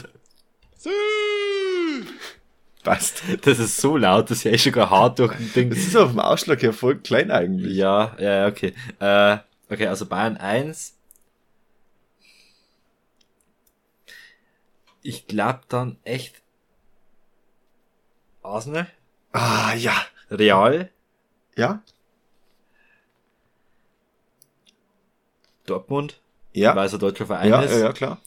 Passt. Das ist so laut, dass ich eh schon gar hart durch den Ding. Das ist auf dem Ausschlag her voll klein eigentlich. Ja, ja, ja, okay. Äh, okay, also Bayern 1. Ich glaube dann echt Arsenal, Ah, ja. Real, Ja? Dortmund, Ja. weil es ein deutscher Verein Ja, ist. ja, ja, klar.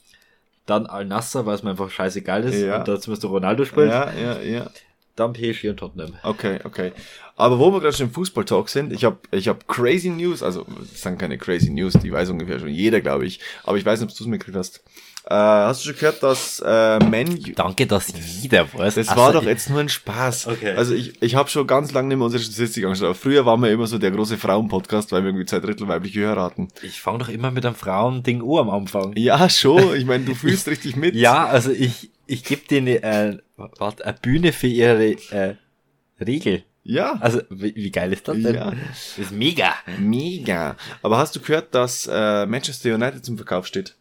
Dann Al-Nassr, weil es mir einfach scheißegal ist. Ja. Und dazu müsste Ronaldo spielen. Ja, ja, ja. Dann PSG und Tottenham. Okay, okay. Aber wo wir gerade schon im Fußball-Talk sind, ich habe ich hab crazy News, also das sind keine crazy News, die weiß ungefähr schon jeder, glaube ich. Aber ich weiß nicht, ob du es mitgekriegt hast. Äh, hast du schon gehört, dass äh, Man Danke, dass jeder weiß. Das Also, war doch ich- jetzt nur ein Spaß. Okay. Also ich, ich habe schon ganz lange nicht mehr unsere Statistik angeschaut. Aber früher waren wir immer so der große Frauen-Podcast, weil wir irgendwie zwei Drittel weibliche Hörer hatten. Ich fange doch immer mit einem Frauen-Ding an am Anfang. Ja, schon. Ich meine, du fühlst richtig mit. Ja, also ich, ich gebe denen äh, warte, eine Bühne für ihre äh, Regel. Ja. Also, wie, wie geil ist das denn? Ja. Das ist mega. Mega. Aber hast du gehört, dass äh, Manchester United zum Verkauf steht?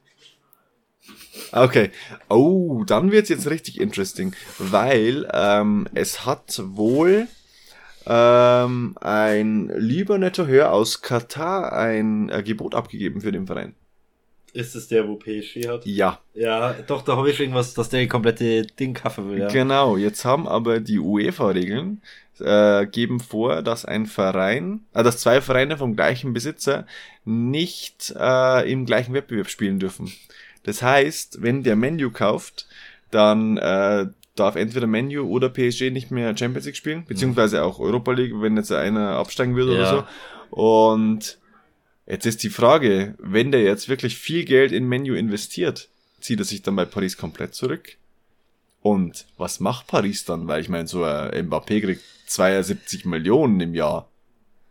Okay. Oh, dann wird's jetzt richtig interesting, weil ähm, es hat wohl ähm, ein lieber netter Hör aus Katar ein äh, Gebot abgegeben für den Verein. Ist es der, wo PSG hat? Ja, Ja, doch, da habe ich schon irgendwas, dass der komplette Ding kaufen will. Ja. genau. Jetzt haben aber die UEFA-Regeln äh, geben vor, dass ein Verein, äh, dass zwei Vereine vom gleichen Besitzer nicht äh, im gleichen Wettbewerb spielen dürfen. Das heißt, wenn der Menu kauft, dann äh, darf entweder Menu oder PSG nicht mehr Champions League spielen, beziehungsweise auch Europa League, wenn jetzt einer absteigen würde oder Ja. so. Und jetzt ist die Frage, wenn der jetzt wirklich viel Geld in Menu investiert, zieht er sich dann bei Paris komplett zurück? Und was macht Paris dann? Weil ich meine, so ein Mbappé kriegt 72 Millionen im Jahr.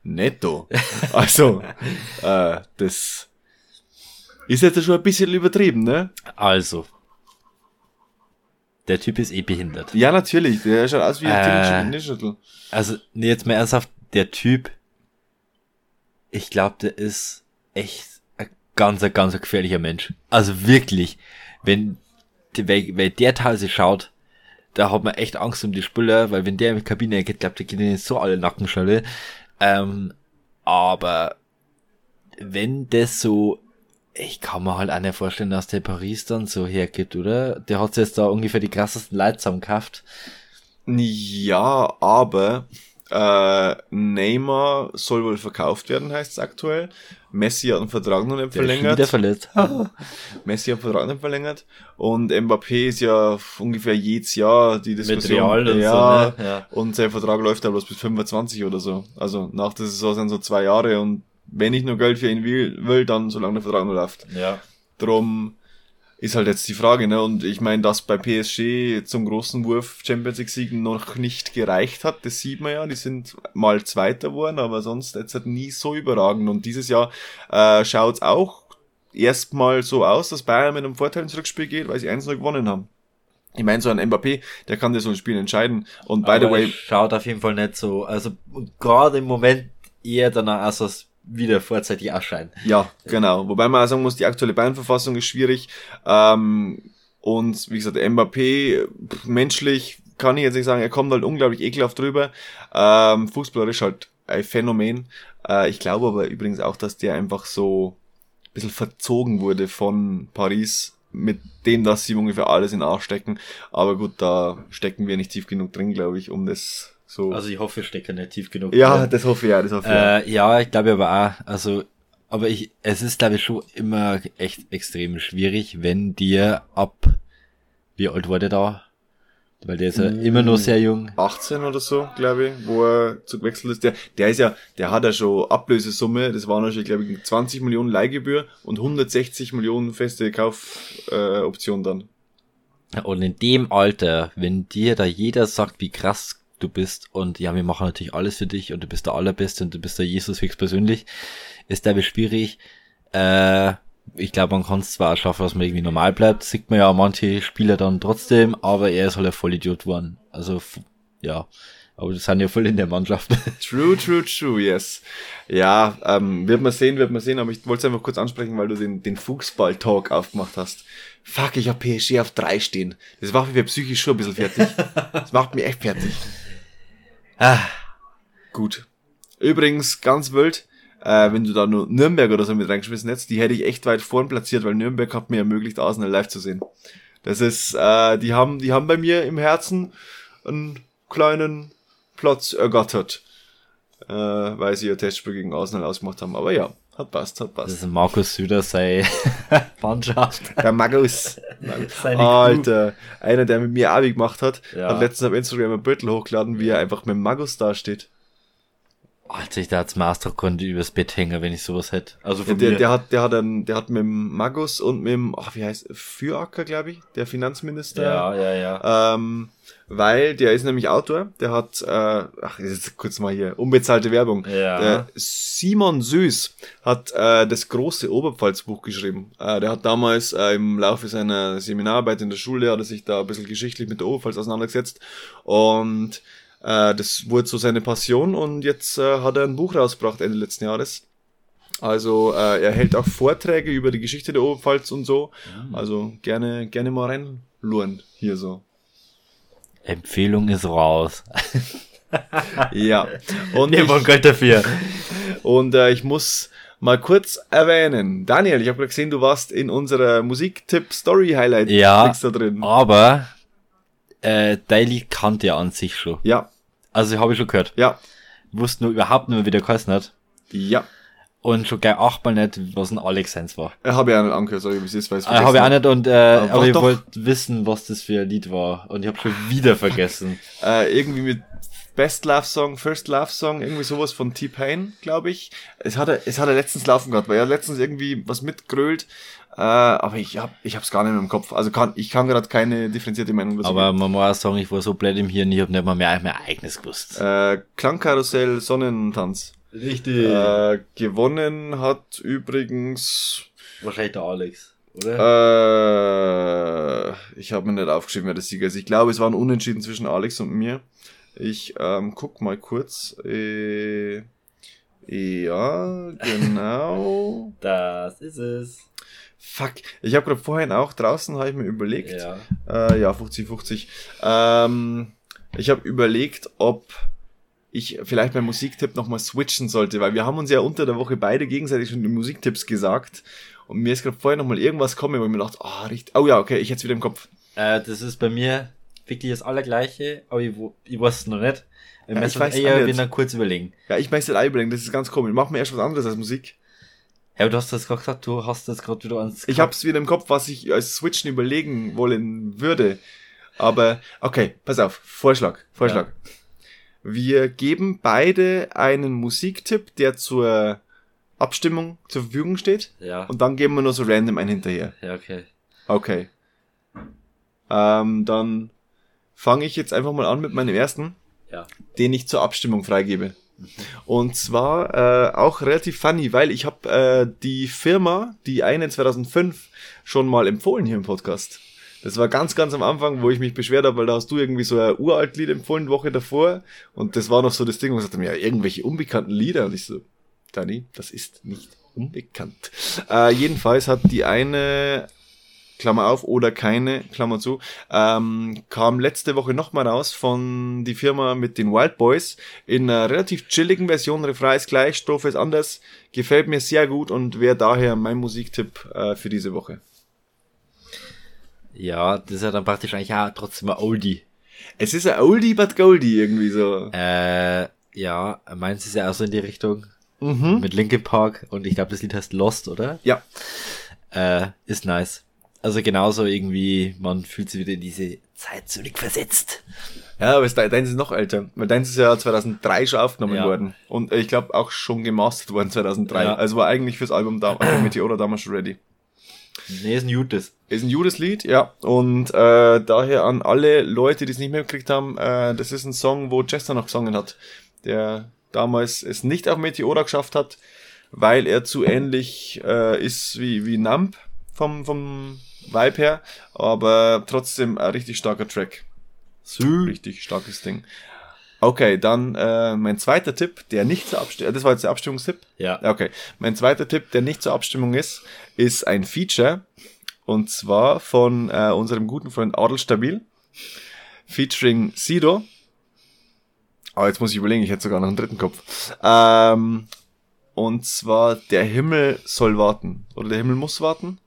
Netto. Also, äh, das ist jetzt schon ein bisschen übertrieben, ne? Also. Der Typ ist eh behindert. Ja, natürlich. Der schaut aus wie ein Äh. Schüttel. Also, nee, jetzt mal ernsthaft, der Typ, ich glaube, der ist echt ein ganz, ein ganz gefährlicher Mensch. Also wirklich, wenn weil, weil der Teil sich schaut, da hat man echt Angst um die Spieler, weil wenn der in die Kabine geht, glaubt, da gehen ihnen so alle Nackenschelle. Ähm, aber wenn das so, ich kann mir halt auch nicht vorstellen, dass der Paris dann so hergibt, oder? Der hat jetzt da ungefähr die krassesten Leute zusammengekauft. Ja, aber äh, Neymar soll wohl verkauft werden, heißt es aktuell. Messi hat einen Vertrag noch nicht Der verlängert. wieder verletzt. Messi hat den Vertrag nicht verlängert. Und Mbappé ist ja ungefähr jedes Jahr die Diskussion. Real und ja, so, ne? Ja. Und sein Vertrag läuft ja bloß bis 25 oder so. Also nach der Saison sind so zwei Jahre und wenn ich nur Geld für ihn will, will dann solange der Vertrag noch läuft. ja. Drum ist halt jetzt die Frage, ne? Und ich meine, dass bei PSG zum großen Wurf Champions League Siegen noch nicht gereicht hat, das sieht man ja. Die sind mal Zweiter geworden, aber sonst jetzt halt nie so überragend. Und dieses Jahr äh, schaut's auch erstmal so aus, dass Bayern mit einem Vorteil ins Rückspiel geht, weil sie 1-0 gewonnen haben. Ich meine, so ein Mbappé, der kann dir so ein Spiel entscheiden. Und by the Aber way, es schaut auf jeden Fall nicht so, also gerade im Moment eher danach aus, als wieder vorzeitig erscheint. Ja, genau. Wobei man auch sagen muss, die aktuelle Bayern-Verfassung ist schwierig. Ähm, und wie gesagt, Mbappé, menschlich kann ich jetzt nicht sagen, er kommt halt unglaublich ekelhaft drüber. Ähm, fußballerisch halt ein Phänomen. Äh, ich glaube aber übrigens auch, dass der einfach so ein bisschen verzogen wurde von Paris mit dem, dass sie ungefähr alles in den Arsch stecken. Aber gut, da stecken wir nicht tief genug drin, glaube ich, um das so... Also ich hoffe, ich stecke nicht tief genug. ja, drin. das hoffe ich ja, das hoffe ich ja. Äh, ja, ich glaube aber auch, also, aber ich, es ist glaube ich schon immer echt extrem schwierig, wenn dir ab, wie alt war der da? Weil der ist ja immer noch sehr jung. 18 oder so, glaube ich, wo er zu gewechselt ist. Der, der ist ja, der hat ja schon Ablösesumme, das waren ja schon, glaube ich, 20 Millionen Leihgebühr und 160 Millionen feste Kaufoption äh, dann. Und in dem Alter, wenn dir da jeder sagt, wie krass du bist und ja, wir machen natürlich alles für dich und du bist der Allerbeste und du bist der Jesus höchstpersönlich, ist ich schwierig. Äh, ich glaube, man kann es zwar schaffen, dass man irgendwie normal bleibt, sieht man ja manche Spieler dann trotzdem, aber er ist halt ein Vollidiot geworden. Also, ja. Aber das sind ja voll in der Mannschaft. True, true, true, yes. Ja, ähm, wird man sehen, wird man sehen, aber ich wollte es einfach kurz ansprechen, weil du den, den Fußball-Talk aufgemacht hast. Fuck, ich hab PSG auf drei stehen. Das macht mich psychisch schon ein bisschen fertig. Das macht mich echt fertig. Ah, Gut. Übrigens, ganz wild, äh, wenn du da nur Nürnberg oder so mit reingeschmissen hättest, die hätte ich echt weit vorn platziert, weil Nürnberg hat mir ermöglicht, Arsenal live zu sehen. Das ist, äh, die haben, die haben bei mir im Herzen einen kleinen Platz ergattert, äh, weil sie ihr Testspiel gegen Arsenal ausgemacht haben. Aber ja, hat passt, hat das passt. ist Markus Süder, sei Mannschaft. Der Magus. Seine Alter, einer, der mit mir Abi gemacht hat, Ja. hat letztens auf Instagram ein Bild hochgeladen, wie er einfach mit dem Magus dasteht. Alter, ich da als Master konnte übers Bett hängen, wenn ich sowas hätte. Also Ja, von der, mir. der hat, der hat einen, der hat mit dem Magus und mit dem, ach, wie heißt, Füracker, glaube ich, der Finanzminister. ja, ja, ja. Ähm, weil der ist nämlich Autor, der hat, äh, ach, jetzt kurz mal hier, unbezahlte Werbung. Ja. Der Simon Süß hat äh, das große Oberpfalzbuch geschrieben. Äh, der hat damals äh, im Laufe seiner Seminararbeit in der Schule, hat er sich da ein bisschen geschichtlich mit der Oberpfalz auseinandergesetzt und äh, das wurde so seine Passion und jetzt äh, hat er ein Buch rausgebracht Ende letzten Jahres. Also äh, er hält auch Vorträge über die Geschichte der Oberpfalz und so. Also gerne, gerne mal reinluren hier so. Empfehlung ist raus. Ja. Und Wir wollen ich, Geld dafür. und äh, ich muss mal kurz erwähnen. Daniel, ich habe gesehen, du warst in unserer Musiktipp-Story-Highlight Ja. da drin. Aber äh, Daily kannte er an sich schon. Ja, Also habe ich schon gehört. ja, Wusste nur überhaupt nicht mehr, wie der geheißen hat. ja. Und schon gleich achtmal nicht, was ein Alex Sense war. Äh, Habe ich auch nicht angehört, sorry, wie es ist, weil ich Äh, habe ich auch nicht und äh, Aber aber ich wollte wissen, was das für ein Lied war. Und ich habe schon wieder vergessen. Äh, irgendwie mit Best Love Song, First Love Song, irgendwie sowas von T-Pain, glaube ich. Es hat er, es hat er letztens laufen gehabt, weil er letztens irgendwie was mitgrölt. Äh, aber ich hab, ich hab's gar nicht mehr im Kopf. Also kann, ich kann gerade keine differenzierte Meinung dazu Aber man muss auch sagen, ich war so blöd im Hirn, ich habe nicht mal mehr mein eigenes gewusst. Äh, Klangkarussell Sonnentanz. Richtig. Äh, gewonnen hat übrigens. Wahrscheinlich der Alex, oder? Äh, ich habe mir nicht aufgeschrieben, wer der Sieger ist. Ich glaube, es war ein Unentschieden zwischen Alex und mir. Ich ähm, guck mal kurz. Äh, ja, genau. das ist es. Fuck. Ich habe gerade vorhin auch draußen, habe ich mir überlegt. Ja. Äh, ja, 50, 50. Ähm, ich habe überlegt, ob ich vielleicht beim Musiktipp nochmal switchen sollte, weil wir haben uns ja unter der Woche beide gegenseitig schon die Musiktipps gesagt. Und mir ist gerade vorher nochmal irgendwas kommen, wo ich mir dachte, ah, richtig. Oh ja, okay, ich hätte wieder im Kopf. Äh, das ist bei mir wirklich das Allergleiche, aber ich, ich weiß es noch nicht. Wir Ja, ich weiß eher dann kurz überlegen. Ja, ich möchte nicht überlegen, das ist ganz komisch. Mach mir erst was anderes als Musik. Ja, aber du hast das gerade gesagt, du hast das gerade wieder ans Ich hab's wieder im Kopf, was ich als Switchen überlegen wollen würde. Aber, okay, pass auf. Vorschlag, Vorschlag. Wir geben beide einen Musiktipp, der zur Abstimmung zur Verfügung steht. Ja. Und dann geben wir nur so random einen hinterher. ja, okay. Okay. Ähm, dann fange ich jetzt einfach mal an mit meinem ersten, Ja. den ich zur Abstimmung freigebe. Und zwar äh, auch relativ funny, weil ich habe äh, die Firma, die eine 2005, schon mal empfohlen hier im Podcast. Das war ganz, ganz am Anfang, wo ich mich beschwert habe, weil da hast du irgendwie so ein uralt Lied empfohlen, Woche davor. Und das war noch so das Ding, wo ich sagte ja, irgendwelche unbekannten Lieder. Und ich so, Dani, das ist nicht unbekannt. Äh, jedenfalls hat die eine Klammer auf, oder keine, Klammer zu, ähm, kam letzte Woche nochmal raus von die Firma mit den Wild Boys in einer relativ chilligen Version. Refrain ist gleich, Strophe ist anders. Gefällt mir sehr gut und wäre daher mein Musiktipp äh, für diese Woche. Ja, das ist ja dann praktisch eigentlich auch trotzdem ein Oldie. Es ist ein Oldie but Goldie irgendwie so. Äh, ja, meins ist ja auch so in die Richtung. Mhm. Mit Linkin Park und ich glaube, das Lied heißt Lost, oder? Ja, Äh, ist nice. Also genauso irgendwie, man fühlt sich wieder in diese Zeit zurückversetzt. ja, aber deins ist noch älter, weil deins ist ja 2003 schon aufgenommen Ja. worden und ich glaube auch schon gemastert worden 2003. Ja. Also war eigentlich fürs Album da, also Meteora damals schon ready. Nee, ist ein gutes. Ist ein Judas-Lied, ja. Und äh, daher an alle Leute, die es nicht mehr gekriegt haben, äh, das ist ein Song, wo Chester noch gesungen hat, der damals es nicht auf Meteora geschafft hat, weil er zu ähnlich äh, ist wie, wie Nump vom, vom Vibe her, aber trotzdem ein richtig starker Track. Richtig starkes Ding. Okay, dann äh, mein zweiter Tipp, der nicht zur Abstimmung, das war jetzt der Abstimmungstipp. Ja. Okay, mein zweiter Tipp, der nicht zur Abstimmung ist, ist ein Feature und zwar von äh, unserem guten Freund Adel Stabil, featuring Sido. Aber jetzt muss ich überlegen, ich hätte sogar noch einen dritten Kopf. Ähm, und zwar Der Himmel soll warten oder Der Himmel muss warten.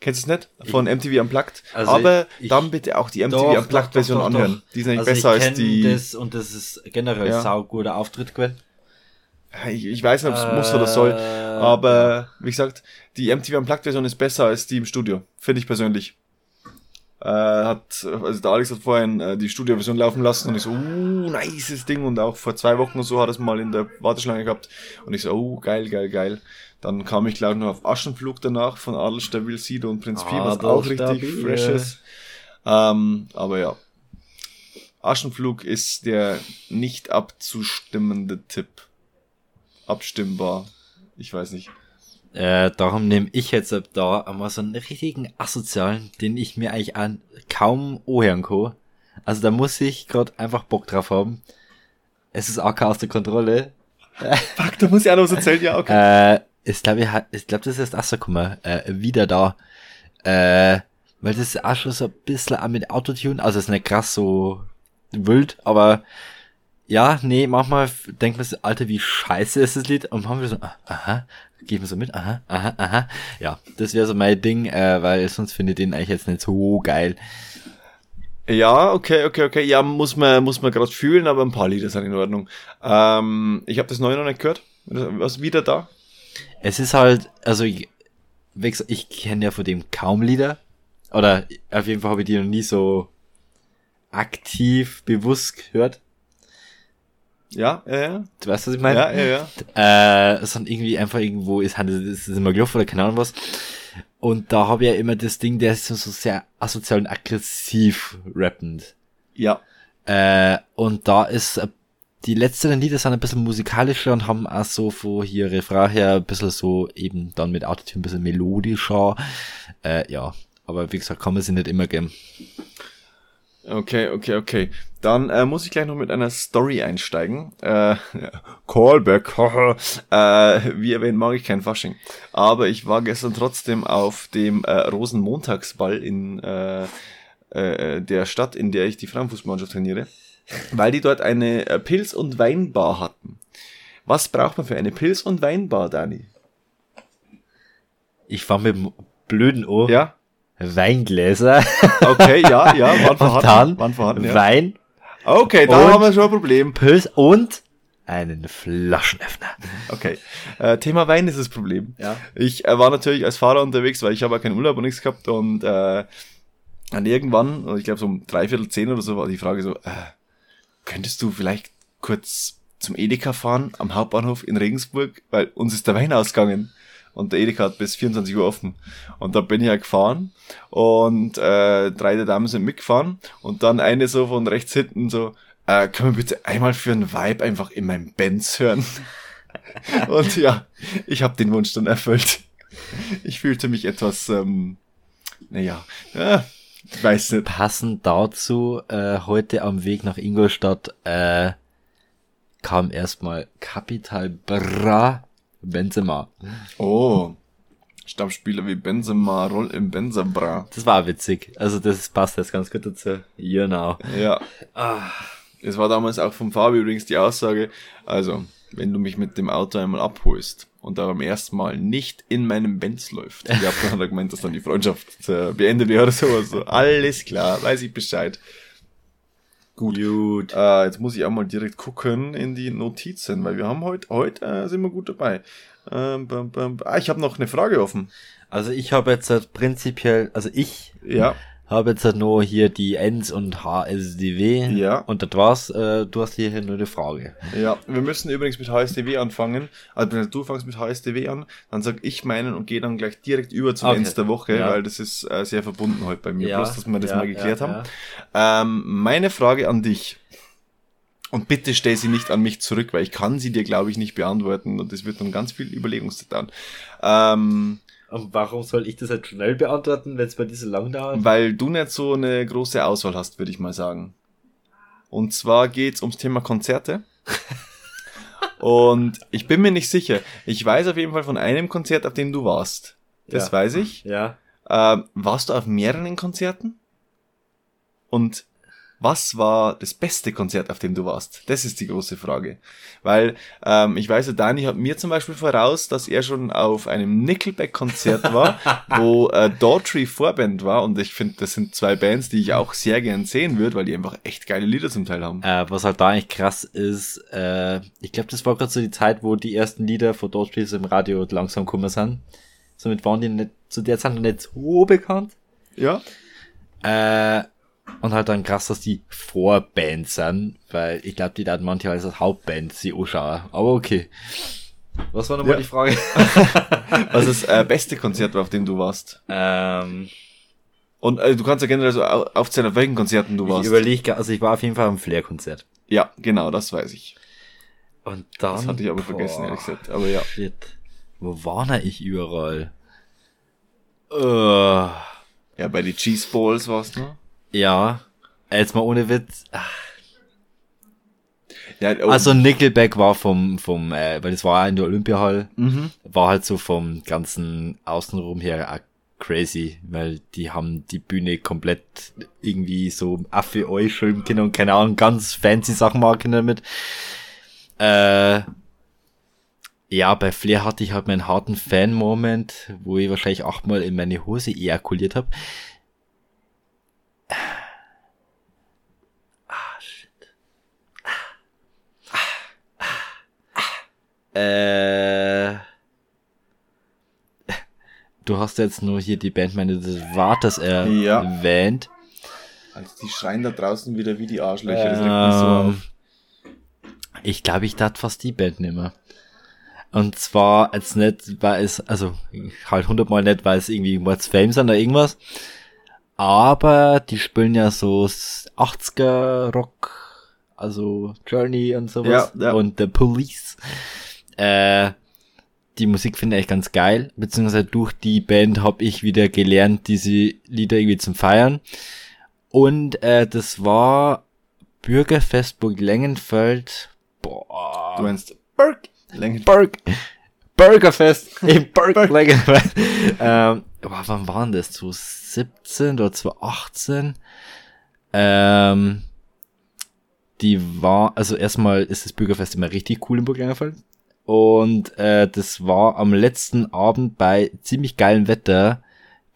Kennst du es nicht? Von MTV Unplugged. Also Aber ich- dann bitte auch die MTV Doch, Unplugged Version doch, doch, anhören. Die ist nämlich Also besser ich als die. Das, und das ist generell Ja. sauguter Auftritt gewesen. Ich, ich weiß nicht, ob es muss oder soll. Äh, Aber wie gesagt, die MTV Unplugged Version ist besser als die im Studio. Finde ich persönlich. Äh, hat, also der Alex hat vorhin äh, die Studioversion laufen lassen und ich so, uh, nices Ding. Und auch vor zwei Wochen oder so hat er es mal in der Warteschlange gehabt. Und ich so, oh, geil, geil, geil. Dann kam ich, glaube ich, noch auf Aschenflug danach von Adel Stabil, Sido und Prinz Pi, was Adel auch richtig Stabil. fresh ist. Ähm, aber ja. Aschenflug ist der nicht abzustimmende Tipp. Abstimmbar. Ich weiß nicht. Äh, darum nehme ich jetzt ab da einmal so einen richtigen asozialen, den ich mir eigentlich an kaum anhören kann. Also da muss ich gerade einfach Bock drauf haben. Es ist AK aus der Kontrolle. Fuck, da muss ich auch noch was erzählen, ja, okay. Äh, ich glaube, ich glaube, das ist erst gekommen, äh, wieder da. Äh, weil das ist auch schon so ein bisschen auch mit Autotune, also ist nicht krass so wild, aber ja, nee, manchmal denkt man so, Alter, wie scheiße ist das Lied und manchmal so, ah, aha, geben so mit, aha, aha, aha. Ja, das wäre so mein Ding, äh, weil sonst finde ich den eigentlich jetzt nicht so geil. Ja, okay, okay, okay. Ja, muss man, muss man gerade fühlen, aber ein paar Lieder sind in Ordnung. Ähm, ich habe das neue noch nicht gehört. Was wieder da? Es ist halt, also ich, ich kenne ja von dem kaum Lieder. Oder auf jeden Fall habe ich die noch nie so aktiv, bewusst gehört. Ja, ja, ja. Du weißt, was ich meine? Ja, ja, ja. Äh, sondern irgendwie einfach irgendwo ist, ist immer gelaufen oder keine Ahnung was. Und da habe ich ja immer das Ding, der ist so sehr asozial und aggressiv rappend. Ja. Äh, und da ist äh, die letzten Lieder sind ein bisschen musikalischer und haben auch so von hier Refrain her ein bisschen so eben dann mit Autotune ein bisschen melodischer. Äh, ja, aber wie gesagt, kann man sie nicht immer geben. Okay, okay, okay. Dann äh, muss ich gleich noch mit einer Story einsteigen. Äh, Callback. äh, wie erwähnt, mag ich kein Fasching. Aber ich war gestern trotzdem auf dem äh, Rosenmontagsball in äh, äh, der Stadt, in der ich die Frauenfußballmannschaft trainiere, weil die dort eine äh, Pilz- und Weinbar hatten. Was braucht man für eine Pilz- und Weinbar, Dani? Ich war mit dem blöden Ohr. Ja? Weingläser. Okay, ja, ja, waren vorhanden. dann waren vorhanden ja. Wein, Okay, da haben wir schon ein Problem. Pilz und einen Flaschenöffner. Okay. Äh, Thema Wein ist das Problem. Ja. Ich äh, war natürlich als Fahrer unterwegs, weil ich habe ja keinen Urlaub und nichts gehabt und äh, dann irgendwann, ich glaube so um dreiviertel zehn oder so, war die Frage so, äh, könntest du vielleicht kurz zum Edeka fahren am Hauptbahnhof in Regensburg, weil uns ist der Wein ausgegangen. Und der Edeka hat bis 24 Uhr offen. Und da bin ich ja gefahren und äh, drei der Damen sind mitgefahren und dann eine so von rechts hinten so, äh, können wir bitte einmal für einen Vibe einfach in meinem Benz hören? und ja, ich habe den Wunsch dann erfüllt. Ich fühlte mich etwas, ähm, naja, ja, ich weiß nicht. Passend dazu, äh, heute am Weg nach Ingolstadt, äh, kam erstmal Capital Bra Benzema. Oh, Stammspieler wie Benzema, Roll im Benzabra. Das war witzig. Also das passt jetzt ganz gut dazu. Genau. Ja. Es war damals auch vom Fabi übrigens die Aussage, also, wenn du mich mit dem Auto einmal abholst und da beim ersten Mal nicht in meinem Benz läuft, ich habe dann gemeint, dass dann die Freundschaft äh, beendet wäre oder sowas. So, alles klar, weiß ich Bescheid. Gut. Gut. Äh, jetzt muss ich auch mal direkt gucken in die Notizen, weil wir haben heute, heute äh, sind wir gut dabei. Ähm, bam, bam, ah, ich habe noch eine Frage offen. Also ich habe jetzt halt prinzipiell, also ich Ja, habe jetzt halt nur hier die Ends und HSDW. Ja. Und das war's. Äh, du hast hier nur eine Frage. ja. Wir müssen übrigens mit HSDW anfangen. Also wenn du fangst mit HSDW an, dann sag ich meinen und gehe dann gleich direkt über zum Okay. Ends der Woche, Ja. weil das ist äh, sehr verbunden heute bei mir. Ja, Bloß, dass wir das ja, mal geklärt haben. Ähm, meine Frage an dich. Und bitte stell sie nicht an mich zurück, weil ich kann sie dir, glaube ich, nicht beantworten und das wird dann ganz viel Überlegungszeit dauern. Ähm, Und warum soll ich das halt schnell beantworten, wenn es bei dir so lang dauert? Weil du nicht so eine große Auswahl hast, würde ich mal sagen. Und zwar geht's ums Thema Konzerte. Und ich bin mir nicht sicher. Ich weiß auf jeden Fall von einem Konzert, auf dem du warst. Das Ja. weiß ich. Ja. Ähm, warst du auf mehreren Konzerten? Und was war das beste Konzert, auf dem du warst? Das ist die große Frage. Weil ähm, ich weiß, Dani hat mir zum Beispiel voraus, dass er schon auf einem Nickelback-Konzert war, wo äh, Daughtry Vorband war. Und ich finde, das sind zwei Bands, die ich auch sehr gern sehen würde, weil die einfach echt geile Lieder zum Teil haben. Äh, was halt da eigentlich krass ist, äh, ich glaube, das war gerade so die Zeit, wo die ersten Lieder von Dodge im Radio langsam gekommen sind. Somit waren die nicht, zu der Zeit noch nicht so bekannt. Ja? Äh, und halt dann krass, dass die Vorband sind, weil ich glaube, die da manche als Hauptband sie anschauen. Aber okay. Was war nochmal Ja. die Frage? Was das äh, beste Konzert war, auf dem du warst? ähm, Und äh, du kannst ja generell so au- aufzählen, auf welchen Konzerten du ich warst. überlege, also ich war auf jeden Fall am Flair-Konzert. Ja, genau, das weiß ich. Und dann. Das hatte ich aber vergessen, ehrlich gesagt. Aber ja. Shit. Wo war denn ich überall? Äh, Ja, bei die Cheese Balls warst du. Ja. Jetzt mal ohne Witz. Ja, oh, Also Nickelback war vom, vom, äh, weil das war ja in der Olympiahall, mhm. war halt so vom ganzen Außenrum her auch crazy, weil die haben die Bühne komplett irgendwie so Affe euch schreiben können und keine Ahnung, ganz fancy Sachen machen damit. Äh, ja, bei Flair hatte ich halt meinen harten Fan-Moment, wo ich wahrscheinlich achtmal in meine Hose ejakuliert habe. Äh, du hast jetzt nur hier die Band meines Vaters Ja. erwähnt. Also die schreien da draußen wieder wie die Arschlöcher. So Ähm, auf. Ich glaube, ich tat fast die Band nimmer. Und zwar jetzt nicht, weil es, also halt hundertmal nicht, weil es irgendwie Mords Fame sind oder irgendwas. Aber die spielen ja so 80er Rock, also Journey und sowas. Ja, ja. Und The Police. Äh, die Musik finde ich ganz geil, beziehungsweise durch die Band habe ich wieder gelernt, diese Lieder irgendwie zum Feiern. Und äh, das war Bürgerfest Burg Lengenfeld. Boah. Du meinst Berg. Länge. Burg. Burgerfest in Burg Lengenfeld. ähm, boah, wann waren das? 2017 oder 2018? Ähm, die war, also erstmal ist das Bürgerfest immer richtig cool in Burg Lengenfeld. Und äh, das war am letzten Abend bei ziemlich geilem Wetter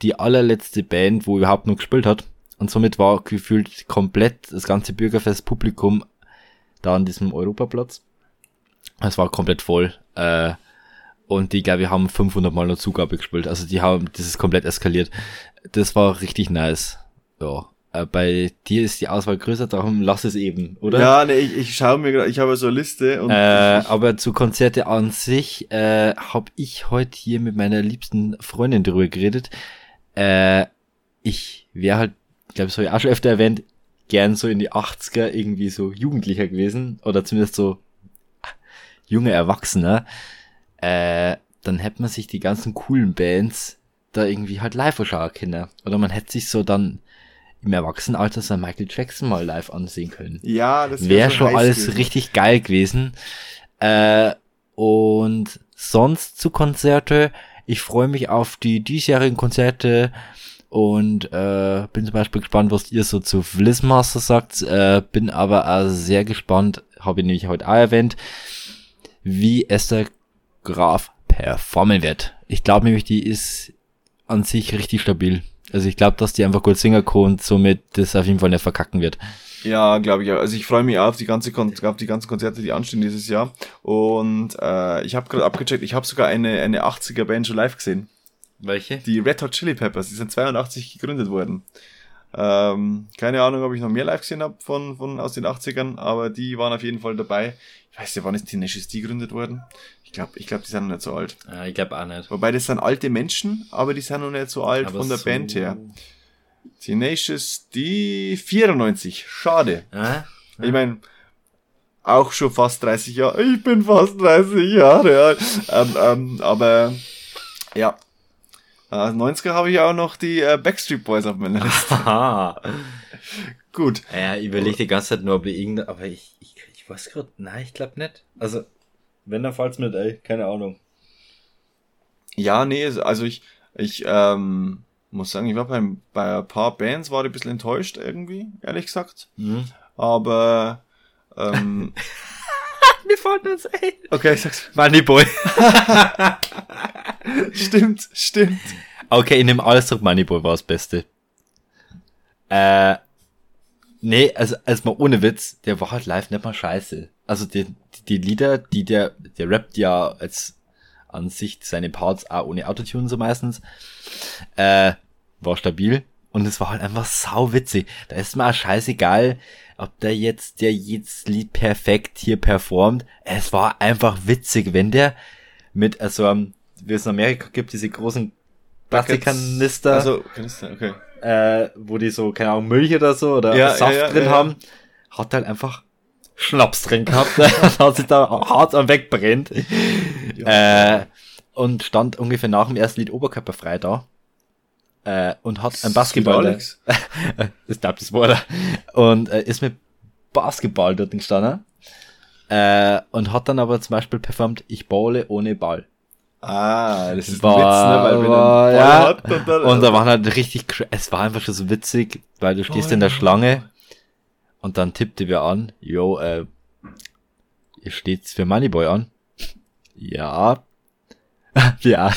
die allerletzte Band, wo überhaupt noch gespielt hat. Und somit war gefühlt komplett das ganze Bürgerfest-Publikum da an diesem Europaplatz. Es war komplett voll. Äh, und die, glaube ich, haben 500 Mal noch Zugabe gespielt. Also die haben, das ist komplett eskaliert. Das war richtig nice. Ja. Äh, bei dir ist die Auswahl größer, darum lass es eben, oder? Ja, nee, ich, ich schaue mir gerade, ich habe so eine Liste und Äh, aber zu Konzerte an sich äh, habe ich heute hier mit meiner liebsten Freundin drüber geredet. Äh, ich wäre halt, glaube ich, habe ich auch schon öfter erwähnt, gern so in die 80er irgendwie so Jugendlicher gewesen oder zumindest so junge Erwachsene. Äh, dann hätte man sich die ganzen coolen Bands da irgendwie halt live anschauen können. Oder man hätte sich so dann im Erwachsenenalter so Michael Jackson mal live ansehen können ja, das wäre so schon alles gewesen. richtig geil gewesen. Äh, und sonst zu Konzerte, ich freue mich auf die diesjährigen Konzerte und äh, bin zum Beispiel gespannt, was ihr so zu Blizzmaster sagt. Äh, bin aber auch sehr gespannt, habe ich nämlich heute auch erwähnt, wie Esther Graf performen wird. Ich glaube nämlich, die ist an sich richtig stabil. Also ich glaube, dass die einfach gut singen kann und somit das auf jeden Fall nicht verkacken wird. Ja, glaube ich auch. Also ich freue mich auch auf die ganze Kon auf die ganzen Konzerte, die anstehen dieses Jahr. Und äh, ich habe gerade abgecheckt, ich habe sogar eine eine 80er Band schon live gesehen. Welche? Die Red Hot Chili Peppers, die sind 82 gegründet worden. Ähm, keine Ahnung, ob ich noch mehr live gesehen habe von, von aus den 80ern, aber die waren auf jeden Fall dabei. Ich weiß ja, wann ist Tenacious D gegründet worden? Ich glaube, ich glaube, die sind noch nicht so alt. Ja, ich glaube auch nicht. Wobei das sind alte Menschen, aber die sind noch nicht so alt Aber von der so- Band her. Tenacious D 94. Schade. Ja? Ich meine, auch schon fast 30 Jahre. Ich bin fast 30 Jahre alt. Ähm, ähm, aber ja. Äh, 90er habe ich auch noch die äh, Backstreet Boys auf meiner Liste. Gut. Ja, ich überlege die ganze Zeit nur, ob ich irgendein, aber ich, ich, ich weiß gerade, nein, ich glaube nicht. Also, wenn, dann fällt's mir nicht, ey, keine Ahnung. Ja, nee, also ich, ich ähm, muss sagen, ich war beim, bei ein paar Bands war ich ein bisschen enttäuscht irgendwie, ehrlich gesagt. Mhm. Aber ähm, Mir fällt das, ey. okay, ich sag's. Moneyboy. Stimmt, stimmt. Okay, in dem Ausdruck Moneyboy war das Beste. Äh, nee, also, also mal ohne Witz, der war halt live nicht mal scheiße. Also die, die Lieder, die der, der rappt ja als an sich seine Parts auch ohne Autotune so meistens, äh, war stabil und es war halt einfach sau witzig. Da ist mir auch scheißegal, ob der jetzt, der jedes Lied perfekt hier performt. Es war einfach witzig, wenn der mit, also, ähm, wie es in Amerika gibt, diese großen Plastikkanister, Also, Kanister, okay. äh, wo die so, keine Ahnung, Milch oder so oder Ja, Saft ja, ja, drin haben, hat halt einfach Schnaps drin gehabt, hat sich da hart am wegbrennt. Äh, und stand ungefähr nach dem ersten Lied oberkörperfrei da. Äh, und hat ein Basketball. Das glaubt das war er. Und äh, ist mit Basketball dort gestanden. Äh, und hat dann aber zum Beispiel performt, ich baule ohne Ball. Ah, das ist War- ein Witz, ne? Weil wenn war- einen Ball ja. hat und dann, Und da waren halt richtig, es war einfach schon so witzig, weil du stehst in der Schlange und dann tippte wir an, yo, äh, ihr steht's für Moneyboy an? Ja. ja.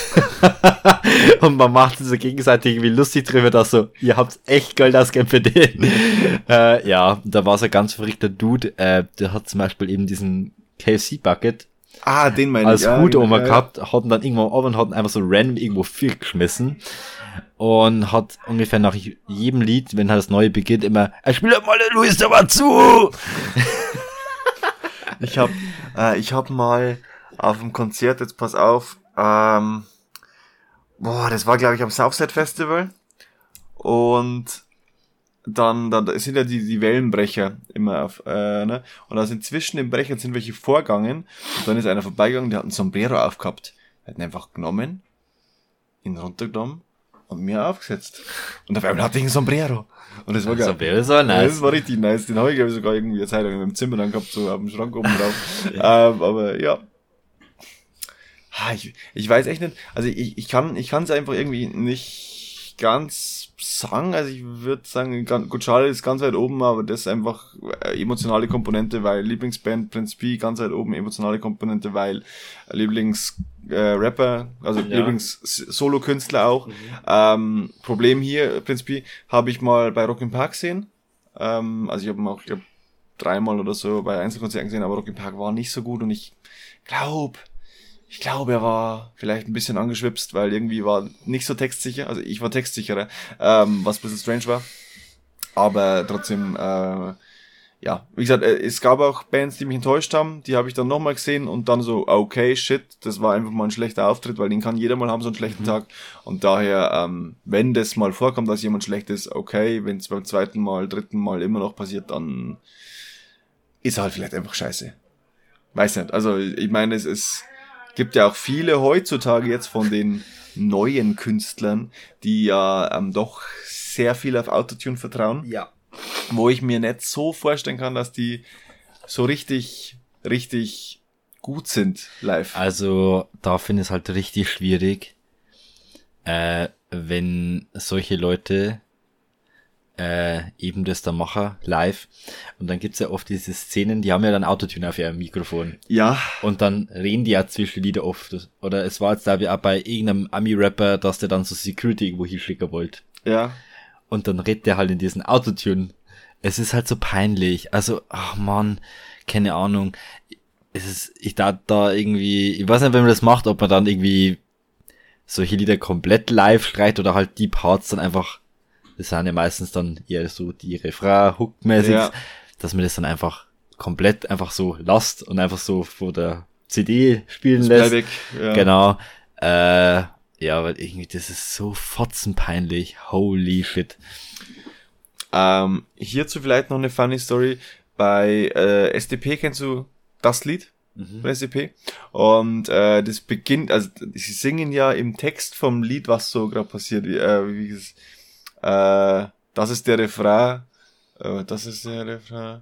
und man macht so gegenseitig irgendwie lustig drüber, dass so, ihr habt echt Geld ausgegeben für den. äh, ja, da war so ein ganz verrückter Dude, äh, der hat zum Beispiel eben diesen KFC-Bucket Ah, den meine als ich. ja, Hut genau, oben ja. gehabt, hat ihn dann irgendwann auf und hat ihn einfach so random irgendwo viel geschmissen und hat ungefähr nach jedem Lied, wenn halt das neue beginnt, immer, er spielt mal den Luis aber zu! Ich hab, äh, ich hab mal auf dem Konzert, jetzt pass auf, ähm, boah, das war glaube ich am Southside Festival und dann, dann da sind ja die, die Wellenbrecher immer auf, äh, ne? Und da sind zwischen den Brechern sind welche vorgegangen und dann ist einer vorbeigegangen, der hat ein Sombrero aufgehabt. Er hat ihn einfach genommen, ihn runtergenommen und mir aufgesetzt. Und auf einmal hatte ich ein Sombrero. Und das war geil. So wäre so Ja, nice. Das war richtig nice. Den habe ich, glaube ich, sogar irgendwie eine Zeit lang im Zimmer dann gehabt, so auf dem Schrank oben drauf. ähm, aber ja. Ich, ich weiß echt nicht, also ich, ich kann ich kann es einfach irgendwie nicht ganz sagen. Also ich würde sagen, gut, Charlie ist ganz weit oben, aber das ist einfach äh, emotionale Komponente, weil Lieblingsband Prince P ganz weit oben, emotionale Komponente, weil Lieblingsrapper, äh, Rapper, also Ja. Lieblings-Solo-Künstler auch. Ähm, Problem hier, Prince P, habe ich mal bei Rock im Park gesehen. Ähm, also ich habe ihn auch, ich glaub, dreimal oder so bei Einzelkonzerten gesehen, aber Rock im Park war nicht so gut und ich glaube, ich glaube, er war vielleicht ein bisschen angeschwipst, weil irgendwie war nicht so textsicher. Also ich war textsicherer, ähm, was ein bisschen strange war. Aber trotzdem, äh, ja, wie gesagt, äh, es gab auch Bands, die mich enttäuscht haben. Die habe ich dann nochmal gesehen und dann so, okay, shit, das war einfach mal ein schlechter Auftritt, weil den kann jeder mal haben, so einen schlechten Tag. Und daher, ähm, wenn das mal vorkommt, dass jemand schlecht ist, okay. Wenn es beim zweiten Mal, dritten Mal immer noch passiert, dann ist er halt vielleicht einfach scheiße. Weiß nicht. Also ich meine, es ist gibt ja auch viele heutzutage jetzt von den neuen Künstlern, die ja ähm, doch sehr viel auf Autotune vertrauen, Ja. wo ich mir nicht so vorstellen kann, dass die so richtig, richtig gut sind live. Also, da finde ich es halt richtig schwierig, äh, wenn solche Leute äh, eben das da machen, live. Und dann gibt's ja oft diese Szenen, die haben ja dann Autotune auf ihrem Mikrofon. Ja, Und dann reden die ja zwischen Lieder oft. Oder es war jetzt da wie auch bei irgendeinem Ami-Rapper, dass der dann so Security irgendwo hinschicken wollte. ja, Und dann redet der halt in diesen Autotune. Es ist halt so peinlich. Also, ach man, keine Ahnung. Es ist, ich da da irgendwie, ich weiß nicht, wenn man das macht, ob man dann irgendwie solche Lieder komplett live schreit oder halt die Parts dann einfach, das sind ja meistens dann eher so die Refrain, Hook-mäßig, Ja. dass man das dann einfach komplett einfach so lasst und einfach so vor der CD spielen das lässt. Playback. Ja. Genau. Äh, ja, weil irgendwie, das ist so fotzenpeinlich. Holy shit. Ähm, hierzu vielleicht noch eine funny Story. Bei äh, SDP kennst du das Lied von SDP? Und äh, das beginnt, also sie singen ja im Text vom Lied, was so gerade passiert. Wie, äh, wie es, äh, das ist der Refrain. Äh, das ist der Refrain.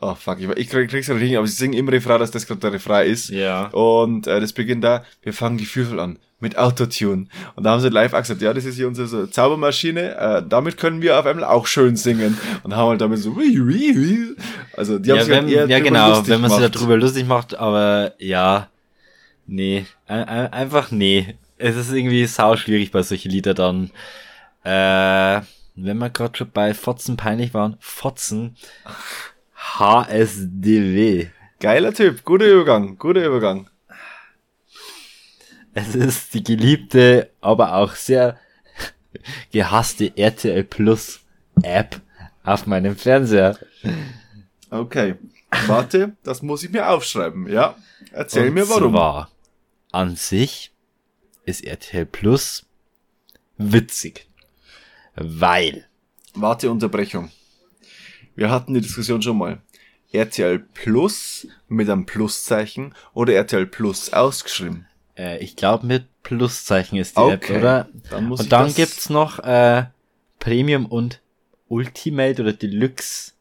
Oh fuck, ich, ich krieg, krieg's nicht hin, aber sie singen im Refrain, dass das gerade der Refrain ist. Ja. Und äh, das beginnt da, wir fangen gefühlvoll an, mit Autotune. Und da haben sie live gesagt, ja, das ist hier unsere so Zaubermaschine, äh, damit können wir auf einmal auch schön singen. Und haben halt damit so, wie, wie, wie. also die haben Ja, sich halt wenn, eher ja genau, wenn man sich darüber lustig macht, aber ja, nee, ein- ein- einfach nee. Es ist irgendwie sau schwierig bei solchen Lieder dann. Äh, wenn wir gerade schon bei Fotzen peinlich waren, Fotzen, HSDW. Geiler Typ, guter Übergang, guter Übergang. Es ist die geliebte, aber auch sehr gehasste RTL Plus App auf meinem Fernseher. Okay, warte, das muss ich mir aufschreiben, ja. Erzähl Und mir warum. Zwar, an sich ist RTL Plus witzig. Weil, Warte, Unterbrechung. Wir hatten die Diskussion schon mal. RTL Plus mit einem Pluszeichen oder RTL Plus ausgeschrieben. äh, ich glaube mit Pluszeichen ist die Okay, App, oder? dann und dann gibt's noch äh, Premium und Ultimate oder Deluxe.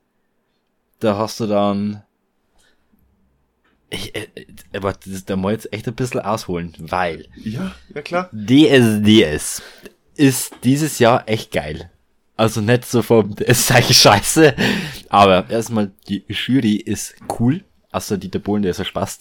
Da hast du dann ich, äh, äh, aber das, da muss ich jetzt echt ein bisschen ausholen, weil Ja, ja klar. DSDS ist dieses Jahr echt geil. Also nicht so vom, es ist eigentlich scheiße, aber erstmal die Jury ist cool. Also Dieter Bohlen, der ist ja Spaß.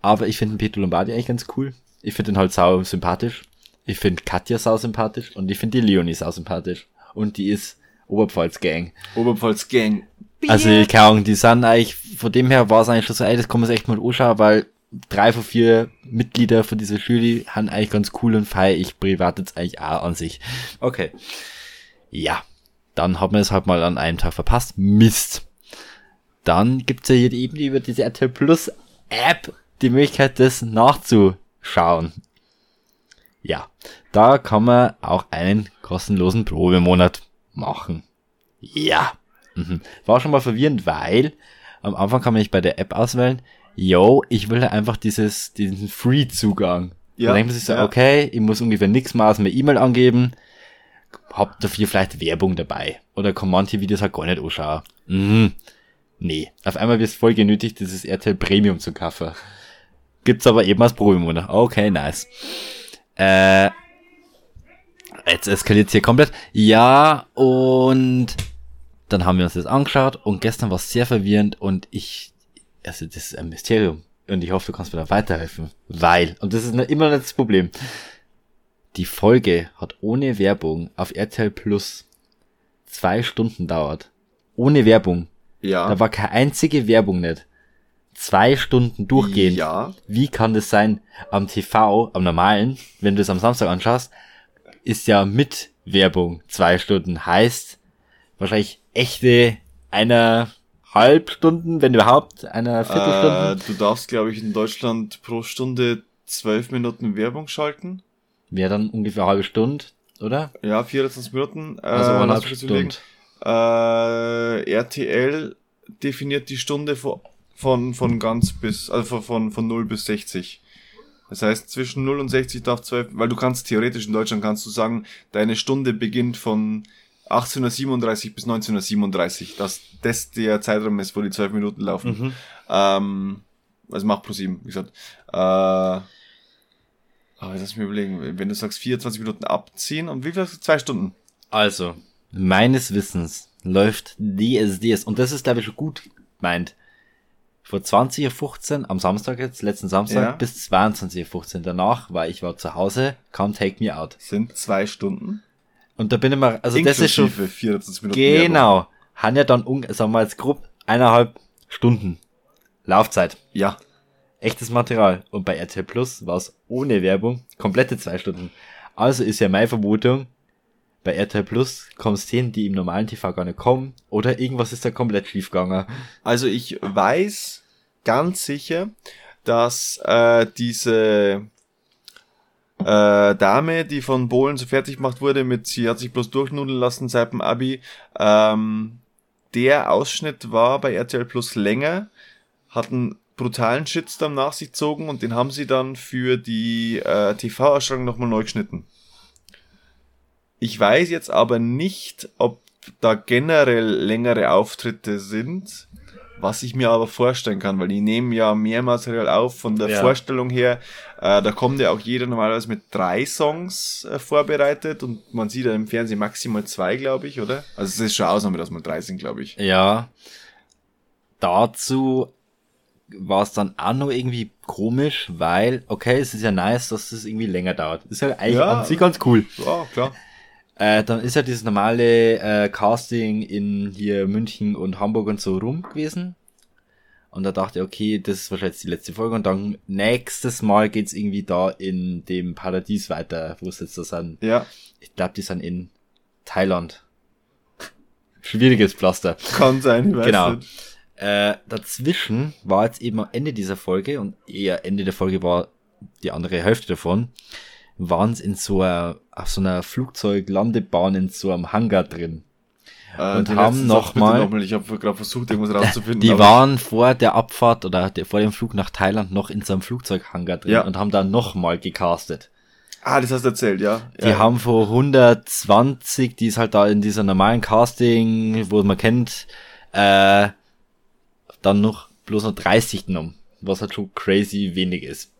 Aber ich finde den Peter Lombardi eigentlich ganz cool. Ich finde ihn halt sau sympathisch. Ich finde Katja sau sympathisch und ich finde die Leonie sau sympathisch. Und die ist Oberpfalz-Gang. Oberpfalz Gang. Also, keine Ahnung, die sind eigentlich, von dem her war es eigentlich schon so, ey, das kann man sich echt mal anschauen, weil drei von vier Mitglieder von dieser Jury haben eigentlich ganz cool und feier ich privat jetzt eigentlich auch an sich. Okay. Ja. Dann hat man es halt mal an einem Tag verpasst. Mist. Dann gibt's ja hier eben über diese RTL Plus App die Möglichkeit, das nachzuschauen. Ja. Da kann man auch einen kostenlosen Probemonat machen. Ja. Mhm. War schon mal verwirrend, weil am Anfang kann man nicht bei der App auswählen, yo, ich will einfach dieses, diesen Free-Zugang. Ja, dann denkt man sich so, ja. okay, ich muss ungefähr nichts mehr aus meiner E-Mail angeben, hab dafür vielleicht Werbung dabei. Oder kann manche Videos halt gar nicht anschauen. Mhm. Nee. Auf einmal wird es voll genötigt, dieses RTL Premium zu kaufen. Gibt's aber eben als Probemonat. Okay, nice. Äh, jetzt eskaliert hier komplett. Ja, und dann haben wir uns das angeschaut und gestern war es sehr verwirrend und ich, also das ist ein Mysterium und ich hoffe, du kannst mir da weiterhelfen, weil, und das ist noch immer nicht das Problem, die Folge hat ohne Werbung auf RTL Plus zwei Stunden dauert. Ohne Werbung. Ja. Da war keine einzige Werbung nicht. Zwei Stunden durchgehend. Ja. Wie kann das sein? Am TV, am normalen, wenn du es am Samstag anschaust, ist ja mit Werbung zwei Stunden. Heißt, wahrscheinlich echte Stunden, wenn überhaupt, einer Äh, Viertelstunde. du darfst, glaube ich, in Deutschland pro Stunde zwölf Minuten Werbung schalten. Wäre dann ungefähr eine halbe Stunde, oder? Ja, 24 Minuten. Äh, Also eineinhalb. Stunden. Äh, RTL definiert die Stunde von, von, von ganz bis, also von, von, von 0 bis 60. Das heißt, zwischen 0 und 60 darf 12, weil du kannst theoretisch in Deutschland kannst du sagen, deine Stunde beginnt von 1837 bis 1937, dass das der Zeitraum ist, wo die 12 Minuten laufen. Mhm. Ähm, also macht plus 7, wie gesagt. Äh, aber lass mich überlegen, wenn du sagst 24 Minuten abziehen und wie viel? Zwei Stunden. Also, meines Wissens läuft DSDS, und das ist, glaube ich, gut meint. Vor 20.15 Uhr am Samstag jetzt, letzten Samstag, Ja. bis 22.15 Uhr. Danach war ich war zu Hause, kam Take Me Out. Sind zwei Stunden. Und da bin ich mal, also das ist schon, Inklusive 24 Minuten genau, haben ja dann, sagen wir jetzt grob, eineinhalb Stunden Laufzeit. Ja. Echtes Material. Und bei RTL Plus war es ohne Werbung komplette zwei Stunden. Also ist ja meine Vermutung, bei RTL Plus kommen Szenen, die im normalen TV gar nicht kommen, oder irgendwas ist da komplett schiefgegangen. Also ich weiß ganz sicher, dass äh, diese äh, Dame, die von Bohlen so fertig gemacht wurde, mit sie hat sich bloß durchnudeln lassen seit dem Abi, ähm, der Ausschnitt war bei RTL Plus länger, hat einen brutalen Shitstorm nach sich gezogen und den haben sie dann für die äh, TV-Ausstrahlung nochmal neu geschnitten. Ich weiß jetzt aber nicht, ob da generell längere Auftritte sind, was ich mir aber vorstellen kann, weil die nehmen ja mehr Material auf von der Ja. Vorstellung her. Äh, da kommt ja auch jeder normalerweise mit drei Songs äh, vorbereitet und man sieht ja im Fernsehen maximal zwei, glaube ich, oder? Also es ist schon Ausnahme, dass man drei sind, glaube ich. Ja. Dazu war es dann auch noch irgendwie komisch, weil, okay, es ist ja nice, dass das irgendwie länger dauert. Ist ja eigentlich Ja. an sich ganz cool. Ja, klar. Äh, dann ist ja dieses normale äh, Casting in hier München und Hamburg und so rum gewesen. Und da dachte ich, okay, das ist wahrscheinlich die letzte Folge. Und dann nächstes Mal geht's irgendwie da in dem Paradies weiter, wo es jetzt da sind. Ja, Ich glaube, die sind in Thailand. Schwieriges Pflaster. kann sein, ich weiß Genau. nicht. Äh, dazwischen war jetzt eben am Ende dieser Folge, und eher Ende der Folge war die andere Hälfte davon, waren es in so einer, auf so einer Flugzeuglandebahn in so einem Hangar drin. Äh, Und haben letzten noch mal-. Ich habe gerade versucht, irgendwas rauszufinden. Die waren vor der Abfahrt oder der, vor dem Flug nach Thailand noch in so einem Flugzeughangar drin Ja. und haben da nochmal gecastet. Ah, das hast du erzählt, ja. Die ja. haben vor 120, die ist halt da in dieser normalen Casting, wo man kennt, äh, dann noch bloß noch 30 genommen, was halt schon crazy wenig ist.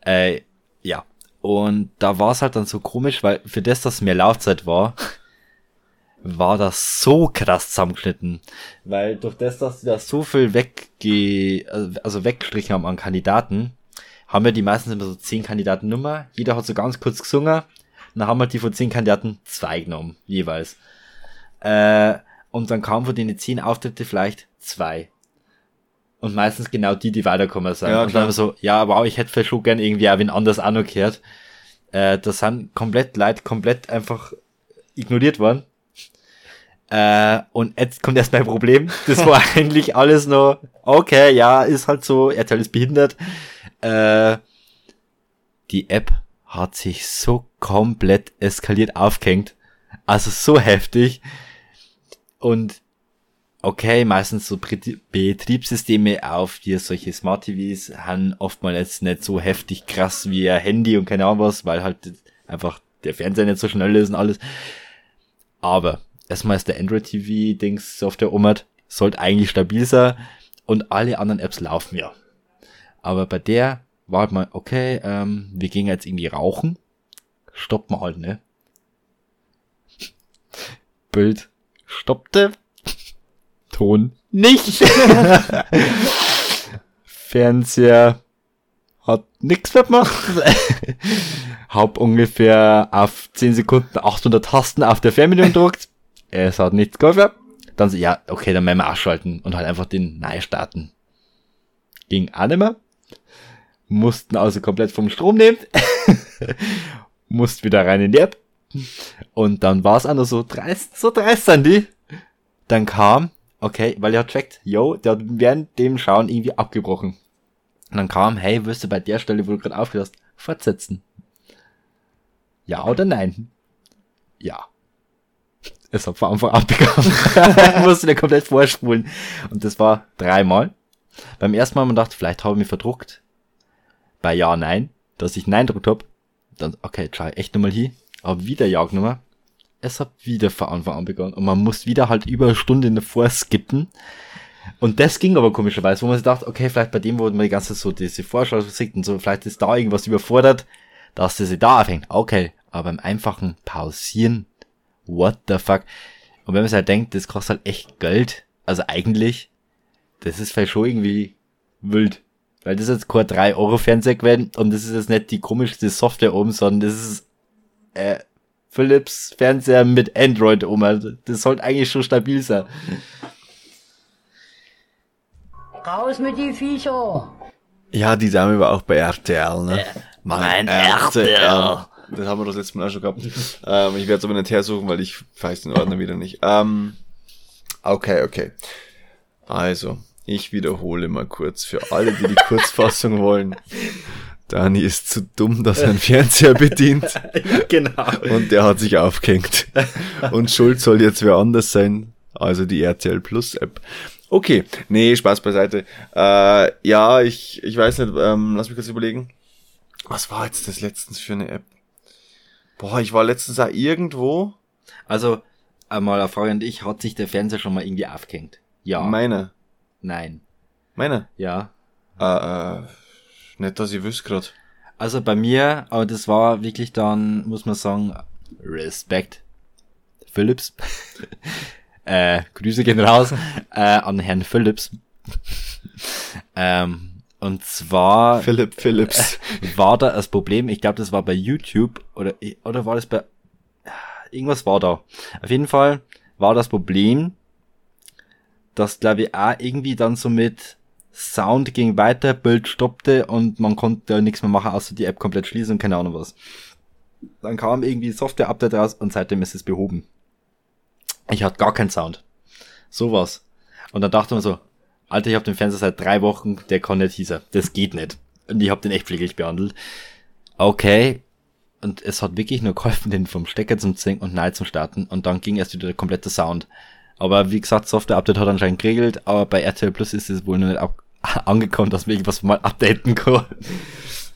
Äh, ja. Und da war es halt dann so komisch, weil für das, dass mehr Laufzeit war, war das so krass zusammengeschnitten. Weil durch das, dass die da so viel wegge also weggestrichen haben an Kandidaten, haben wir die meistens immer so zehn Kandidaten Nummer. Jeder hat so ganz kurz gesungen. Dann haben wir die von zehn Kandidaten zwei genommen, jeweils. Äh, und dann kamen von den zehn Auftritte vielleicht zwei. Und meistens genau die, die weiterkommen sind. Ja, und dann so, ja, wow, ich hätte vielleicht schon gern irgendwie auch wen anders auch noch gehört. Äh, das sind komplett Leute komplett einfach ignoriert worden. Äh, und jetzt kommt erst mein Problem. Das war eigentlich alles noch, okay, ja, ist halt so, RTL ist behindert. Äh, die App hat sich so komplett eskaliert aufgehängt. Also so heftig. Und okay, meistens so Betrie- Betriebssysteme auf die solche Smart TVs haben oftmals jetzt nicht so heftig krass wie ein Handy und keine Ahnung was, weil halt einfach der Fernseher nicht so schnell ist und alles. Aber erstmal ist der Android TV Dings Software ummert, sollte eigentlich stabil sein und alle anderen Apps laufen ja. Aber bei der war halt mal, okay, ähm, wir gehen jetzt irgendwie rauchen, stoppt man halt, ne? Bild stoppte, Ton nicht. Fernseher hat nichts mehr gemacht. Hab ungefähr auf 10 Sekunden 800 Tasten auf der Fernbedienung gedrückt. Es hat nichts geholfen. Dann so, ja, okay, dann werden wir ausschalten und halt einfach den neu starten. Ging auch nicht mehr. Mussten also komplett vom Strom nehmen. Musst wieder rein in die App. Und dann war es anders so dreist, so dreist sind die. Dann kam, okay, weil er checkt, yo, der hat während dem Schauen irgendwie abgebrochen. Und dann kam, hey, wirst du bei der Stelle, wo du gerade aufgehört hast, fortsetzen? Ja oder nein? Ja. Es hat von Anfang an begonnen. musste der komplett vorspulen. Und das war dreimal. Beim ersten Mal man dachte, vielleicht habe ich mich verdruckt. Bei Ja, Nein, dass ich Nein gedrückt hab. Dann, okay, try echt nochmal hier. Aber wieder Ja genommen. Es hat wieder von Anfang an begonnen. Und man muss wieder halt über eine Stunde davor skippen. Und das ging aber komischerweise, wo man sich dachte, okay, vielleicht bei dem, wo man die ganze Zeit so diese Vorschau sieht und so, vielleicht ist da irgendwas überfordert, dass das da aufhängt. Okay, aber beim einfachen Pausieren, what the fuck? Und wenn man sich halt denkt, das kostet halt echt Geld, also eigentlich, das ist vielleicht schon irgendwie wild. Weil das ist jetzt kein 3 Euro Fernseher gewesen und das ist jetzt nicht die komischste Software oben, sondern das ist äh, Philips Fernseher mit Android oben. Das sollte eigentlich schon stabil sein. Raus mit die Viecher! Ja, die Dame war auch bei RTL, ne? mein RTL. Das haben wir das letzte Mal auch schon gehabt. ähm, ich werde es aber nicht hersuchen, weil ich weiß den Ordner wieder nicht. Ähm, okay, okay. Also, ich wiederhole mal kurz für alle, die die Kurzfassung wollen. Dani ist zu dumm, dass er einen Fernseher bedient genau. und der hat sich aufgehängt. Und schuld soll jetzt wer anders sein, also die RTL Plus App. Okay, nee, Spaß beiseite. Äh, ja, ich, ich weiß nicht, ähm, lass mich kurz überlegen. Was war jetzt das letztens für eine App? Boah, ich war letztens da irgendwo. Also, einmal eine Frage an dich, hat sich der Fernseher schon mal irgendwie aufgehängt? Ja. Meine. Nein. Meine. Ja. Äh, äh, nicht, dass ich wüsste grad. Also bei mir, aber das war wirklich dann, muss man sagen, Respekt. Philips. äh, Grüße gehen raus äh, an Herrn Philips. ähm, und zwar Philipp Phillips. war da das Problem, ich glaube, das war bei YouTube oder, oder war das bei irgendwas war da. Auf jeden Fall war das Problem, dass glaube ich auch irgendwie dann so mit Sound ging weiter, Bild stoppte und man konnte nichts mehr machen, außer die App komplett schließen und keine Ahnung was. Dann kam irgendwie Software-Update raus und seitdem ist es behoben. Ich hatte gar keinen Sound. Sowas. Und dann dachte man so, Alter, ich habe den Fernseher seit drei Wochen, der kann nicht hießer. Das geht nicht. Und ich habe den echt pfleglich behandelt. Okay. Und es hat wirklich nur geholfen, den vom Stecker zum Ziehen und nein zum Starten. Und dann ging erst wieder der komplette Sound. Aber wie gesagt, Software-Update hat anscheinend geregelt, aber bei RTL Plus ist es wohl noch nicht ab angekommen, dass wir irgendwas mal updaten können.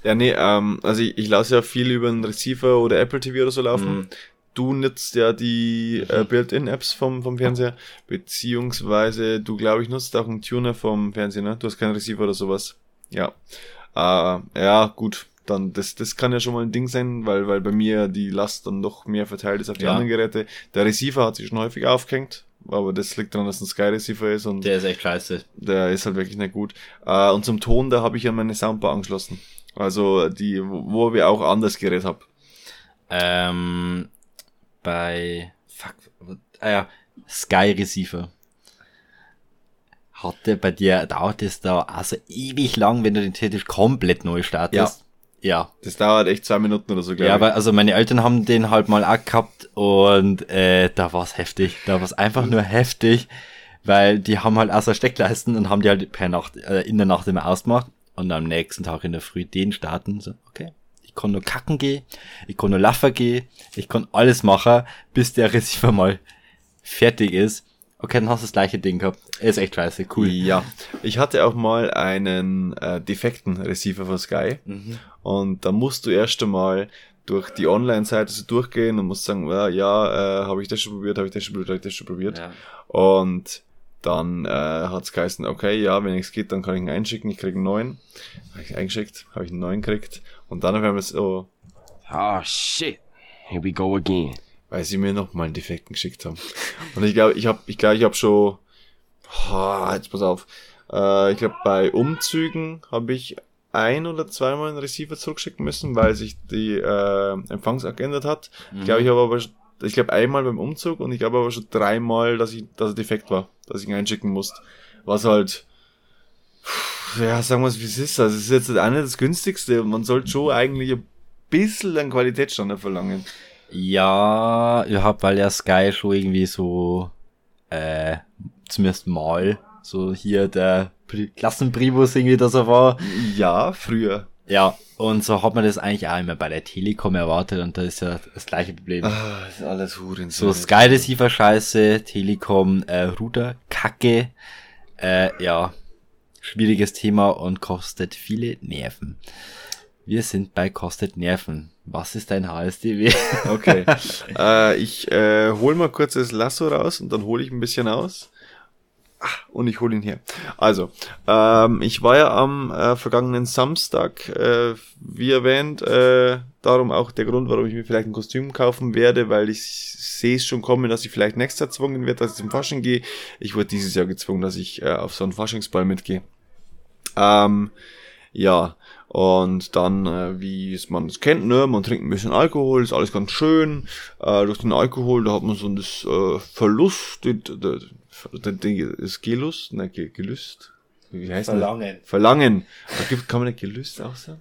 Ja, nee, ähm, also ich, ich lasse ja viel über einen Receiver oder Apple TV oder so laufen. Du nutzt ja die äh, Built-in-Apps vom, vom Fernseher, beziehungsweise du, glaube ich, nutzt auch einen Tuner vom Fernseher, ne? Du hast keinen Receiver oder sowas. Ja. Äh, ja, gut. Dann, das, das kann ja schon mal ein Ding sein, weil, weil bei mir die Last dann doch mehr verteilt ist auf die Ja. anderen Geräte. Der Receiver hat sich schon häufig aufgehängt, aber das liegt daran, dass ein Sky Receiver ist und Der ist echt scheiße. der ist halt wirklich nicht gut. Äh, und zum Ton, da habe ich ja meine Soundbar angeschlossen. Also die, wo wir auch anders Gerät hab. Ähm, bei, fuck, ah ja, Sky Receiver. Hatte bei dir, dauert es da also ewig lang, wenn du den theoretisch komplett neu startest. Ja. Das dauert echt zwei Minuten oder so, glaube Ja, ich. aber also meine Eltern haben den halt mal auch gehabt und äh, da war's heftig. Da war's einfach nur heftig, weil die haben halt außer Steckleisten und haben die halt per Nacht, äh, in der Nacht immer ausgemacht und am nächsten Tag in der Früh den starten. So, okay. Ich kann nur kacken gehen, ich kann nur laufen gehen, ich kann alles machen, bis der Receiver mal fertig ist. Okay, dann hast du das gleiche Ding gehabt. Ist echt scheiße, cool. Ja, ich hatte auch mal einen äh, defekten Receiver von Sky und da musst du erst einmal durch die Online-Seite so durchgehen und musst sagen, ja, ja äh, habe ich das schon probiert, habe ich das schon probiert, habe ich das schon probiert. Ja. Und dann äh, hat es geheißen, okay, ja, wenn es geht, dann kann ich ihn einschicken, ich kriege einen neuen. Habe ich eingeschickt, habe ich einen neuen gekriegt. Und dann haben wir so, Oh shit. Here we go again. weil sie mir noch mal einen defekten geschickt haben. Und ich glaube, ich habe, ich glaube, ich habe schon, oh, jetzt pass auf, äh, ich glaube, bei Umzügen habe ich ein oder zweimal einen Receiver zurückschicken müssen, weil sich die äh, Empfangsart geändert hat. Ich glaube, ich habe aber, ich glaube einmal beim Umzug und ich glaube aber schon dreimal, dass ich, dass er defekt war, dass ich ihn einschicken musste. Was halt, ja, sagen wir es wie es ist. Also es ist jetzt auch nicht das günstigste und man sollte schon eigentlich ein bisschen einen Qualitätsstandard verlangen. Ja, ich hab, weil ja Sky schon irgendwie so, äh, zumindest mal, so hier der Pri Klassenprimus irgendwie, dass er war. Ja, früher. Ja, und so hat man das eigentlich auch immer bei der Telekom erwartet und da ist ja das gleiche Problem. Ah, das ist alles Huren. So Sky Receiver Scheiße, Telekom äh, Router Kacke. Äh, ja, schwieriges Thema und kostet viele Nerven. Wir sind bei kostet Nerven. Was ist dein HSDW? Okay. äh, ich äh, hol mal kurz das Lasso raus und dann hole ich ein bisschen aus. Ah, und ich hole ihn her. Also, ähm, ich war ja am äh, vergangenen Samstag, äh, wie erwähnt, äh, darum auch der Grund, warum ich mir vielleicht ein Kostüm kaufen werde, weil ich sehe es schon kommen, dass ich vielleicht nächstes Jahr gezwungen werde, dass ich zum Fasching gehe. Ich wurde dieses Jahr gezwungen, dass ich äh, auf so einen Faschingsball mitgehe. Ähm, ja, und dann, äh, wie es man es kennt, ne, man trinkt ein bisschen Alkohol, ist alles ganz schön. Äh, durch den Alkohol, da hat man so das äh, Verlust, die, die, das Gelust, ne, Ge- Gelüst. Wie heißt Verlangen. Das? Verlangen. Gibt, kann man nicht Gelüst auch sagen?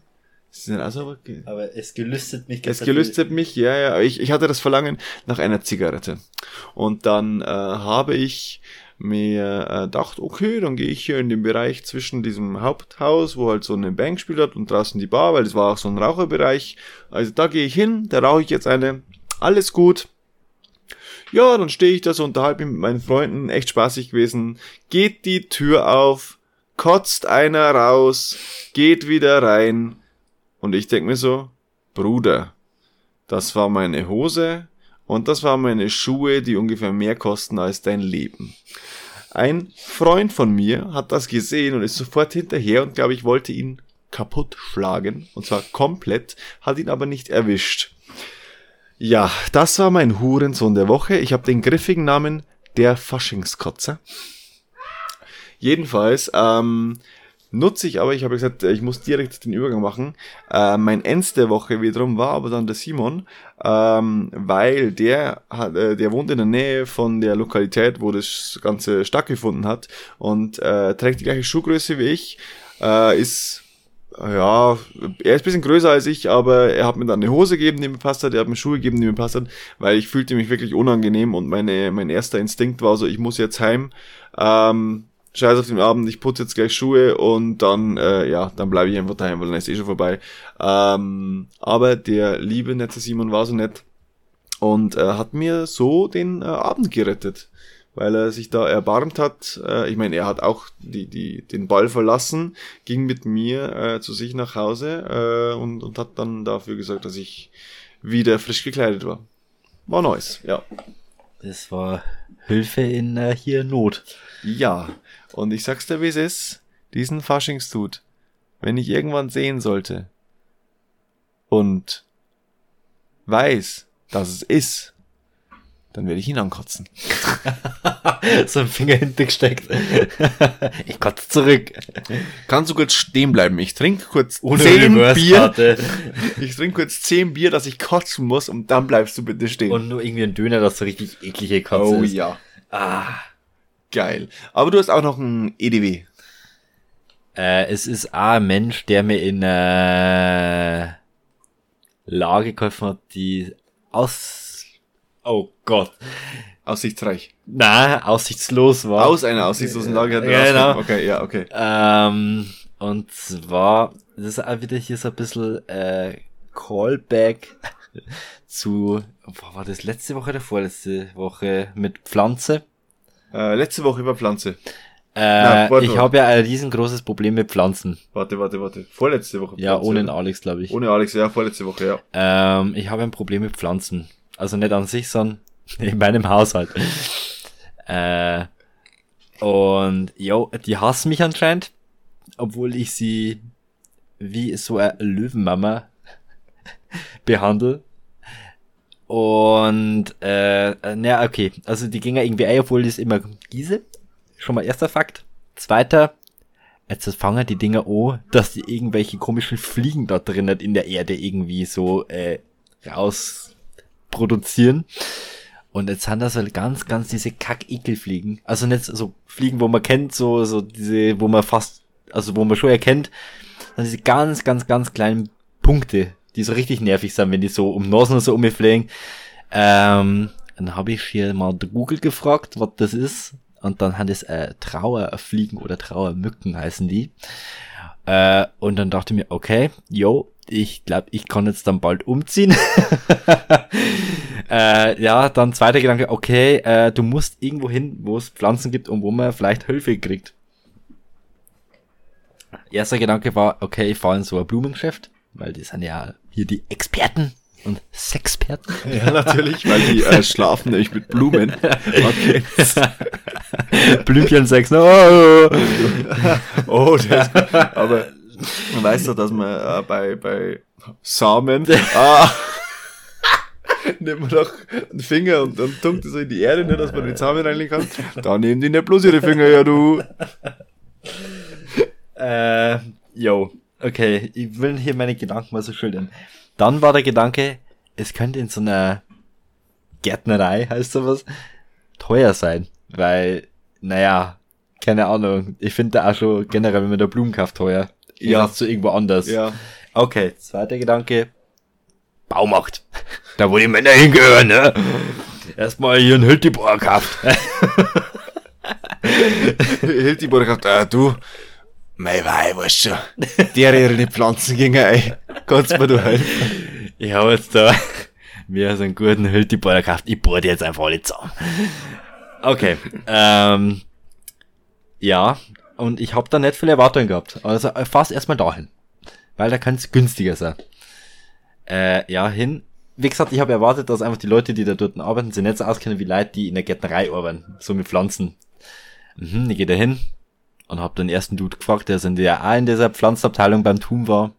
Ist das auch so? aber Aber es gelüstet mich. es gelüstet mich, ja, ja. Ich, ich hatte das Verlangen nach einer Zigarette. Und dann äh, habe ich mir äh, gedacht, okay, dann gehe ich hier in den Bereich zwischen diesem Haupthaus, wo halt so eine Bank gespielt hat und draußen die Bar, weil das war auch so ein Raucherbereich. Also da gehe ich hin, da rauche ich jetzt eine. Alles gut. Ja, dann stehe ich da so unterhalb mit meinen Freunden, echt spaßig gewesen. Geht die Tür auf, kotzt einer raus, geht wieder rein. Und ich denk mir so, Bruder, das war meine Hose und das waren meine Schuhe, die ungefähr mehr kosten als dein Leben. Ein Freund von mir hat das gesehen und ist sofort hinterher und glaube ich wollte ihn kaputt schlagen und zwar komplett, hat ihn aber nicht erwischt. Ja, das war mein Hurensohn der Woche. Ich habe den griffigen Namen der Faschingskotzer. Jedenfalls ähm, nutze ich aber, ich habe gesagt, ich muss direkt den Übergang machen. Äh, mein Ends der Woche wiederum war aber dann der Simon, ähm, weil der hat, äh, der wohnt in der Nähe von der Lokalität, wo das Ganze stattgefunden hat und äh, trägt die gleiche Schuhgröße wie ich, äh, ist ja, er ist bisschen größer als ich, aber er hat mir dann eine Hose gegeben, die mir passt hat, er hat mir Schuhe gegeben, die mir passt hat, weil ich fühlte mich wirklich unangenehm und meine, mein erster Instinkt war so, ich muss jetzt heim, ähm, scheiß auf den Abend, ich putze jetzt gleich Schuhe und dann, äh, ja, dann bleibe ich einfach daheim, weil dann ist eh schon vorbei. Ähm, aber der liebe, nette Simon war so nett und äh, hat mir so den äh, Abend gerettet, weil er sich da erbarmt hat. Äh, ich meine, er hat auch die, die, den Ball verlassen, ging mit mir äh, zu sich nach Hause äh, und, und hat dann dafür gesagt, dass ich wieder frisch gekleidet war. War nice, ja. Das war Hilfe in äh, hier Not. Ja, und ich sag's dir, wie es ist, diesen Faschingstut, wenn ich irgendwann sehen sollte und weiß, dass es ist, dann werde ich ihn ankotzen. so ein Finger hintergesteckt. ich kotze zurück. Kannst du kurz stehen bleiben? Ich trinke kurz Ohne zehn Bier. Ich trinke kurz zehn Bier, dass ich kotzen muss und dann bleibst du bitte stehen. Und nur irgendwie ein Döner, das so richtig eklige Kotze oh ist. ja, Ah. geil. Aber du hast auch noch ein EDW. Äh, es ist auch ein Mensch, der mir in äh, Lage geholfen hat, die aus... Oh Gott. Aussichtsreich. Na, aussichtslos war. Aus einer aussichtslosen Lage hat er Ja, genau. Okay, ja, okay. Ähm, und zwar, das ist auch wieder hier so ein bisschen äh, Callback zu, boah, war das letzte Woche oder vorletzte Woche mit Pflanze? Äh, letzte Woche über Pflanze. Äh, warte ich habe ja ein riesengroßes Problem mit Pflanzen. Warte, warte, warte. Vorletzte Woche. Ja, Pflanze, ohne den oder? Alex, glaube ich. Ohne Alex, ja, vorletzte Woche, ja. Ähm, ich habe ein Problem mit Pflanzen. Also nicht an sich, sondern in meinem Haushalt. äh, und jo, die hassen mich anscheinend, obwohl ich sie wie so eine Löwenmama behandle. Und äh, na okay, also die gingen irgendwie ein, obwohl das immer gieße. Schon mal erster Fakt. Zweiter, jetzt fangen die Dinger an, dass die irgendwelche komischen Fliegen da drinnen in der Erde irgendwie so äh, raus produzieren. Und jetzt sind das halt ganz, ganz diese Kack-Ekelfliegen. Also nicht so Fliegen, wo man kennt, so, so diese, wo man fast, also wo man schon erkennt, sondern diese ganz, ganz, ganz kleinen Punkte, die so richtig nervig sind, wenn die so um Nasen und so umfliegen. Ähm, dann habe ich hier mal Google gefragt, was das ist. Und dann haben das äh, Trauerfliegen oder Trauermücken heißen die. Äh, und dann dachte ich mir, okay, yo, ich glaube, ich kann jetzt dann bald umziehen. äh, ja, dann zweiter Gedanke, okay, äh, du musst irgendwo hin, wo es Pflanzen gibt und wo man vielleicht Hilfe kriegt. Erster Gedanke war, okay, ich fahre in so ein Blumengeschäft, weil die sind ja hier die Experten und Sexperten. Ja, natürlich, weil die äh, schlafen nämlich mit Blumen. Okay. Blümchensex, ne? Oh. Oh, ist gut. Aber man weiß doch, dass man äh, bei, bei Samen, ah, nimmt man doch einen Finger und, und tunkt es in die Erde, ne, dass man den Samen reinlegen kann. Da nehmen die nicht bloß ihre Finger, ja du. Äh, yo, okay, ich will hier meine Gedanken mal so schildern. Dann war der Gedanke, es könnte in so einer Gärtnerei, heißt sowas, teuer sein, weil, naja, keine Ahnung, ich finde da auch schon generell, wenn man da Blumen kauft, teuer. Ja. Zu irgendwo anders. Ja. Okay, zweiter Gedanke, Baumarkt. Da wo die Männer hingehören, ne? Erstmal hier. Hilt die Bodenkraft, äh, du, mei wei, weißt schon, der ihre Pflanzen gingen, ey. Kannst mir du helfen? Ich habe jetzt da mir so einen guten Hültibor gekauft. Ich bohre die jetzt einfach alle zusammen. Okay. Ähm, ja, und ich habe da nicht viel Erwartungen gehabt. Also äh, fast erstmal dahin. Weil da kann es günstiger sein. Äh, ja, hin. Wie gesagt, ich habe erwartet, dass einfach die Leute, die da dort arbeiten, sich nicht so auskennen wie Leute, die in der Gärtnerei arbeiten. So mit Pflanzen. Mhm, ich gehe da hin und habe den ersten Dude gefragt, der sind ja auch in dieser Pflanzenabteilung beim Tum war.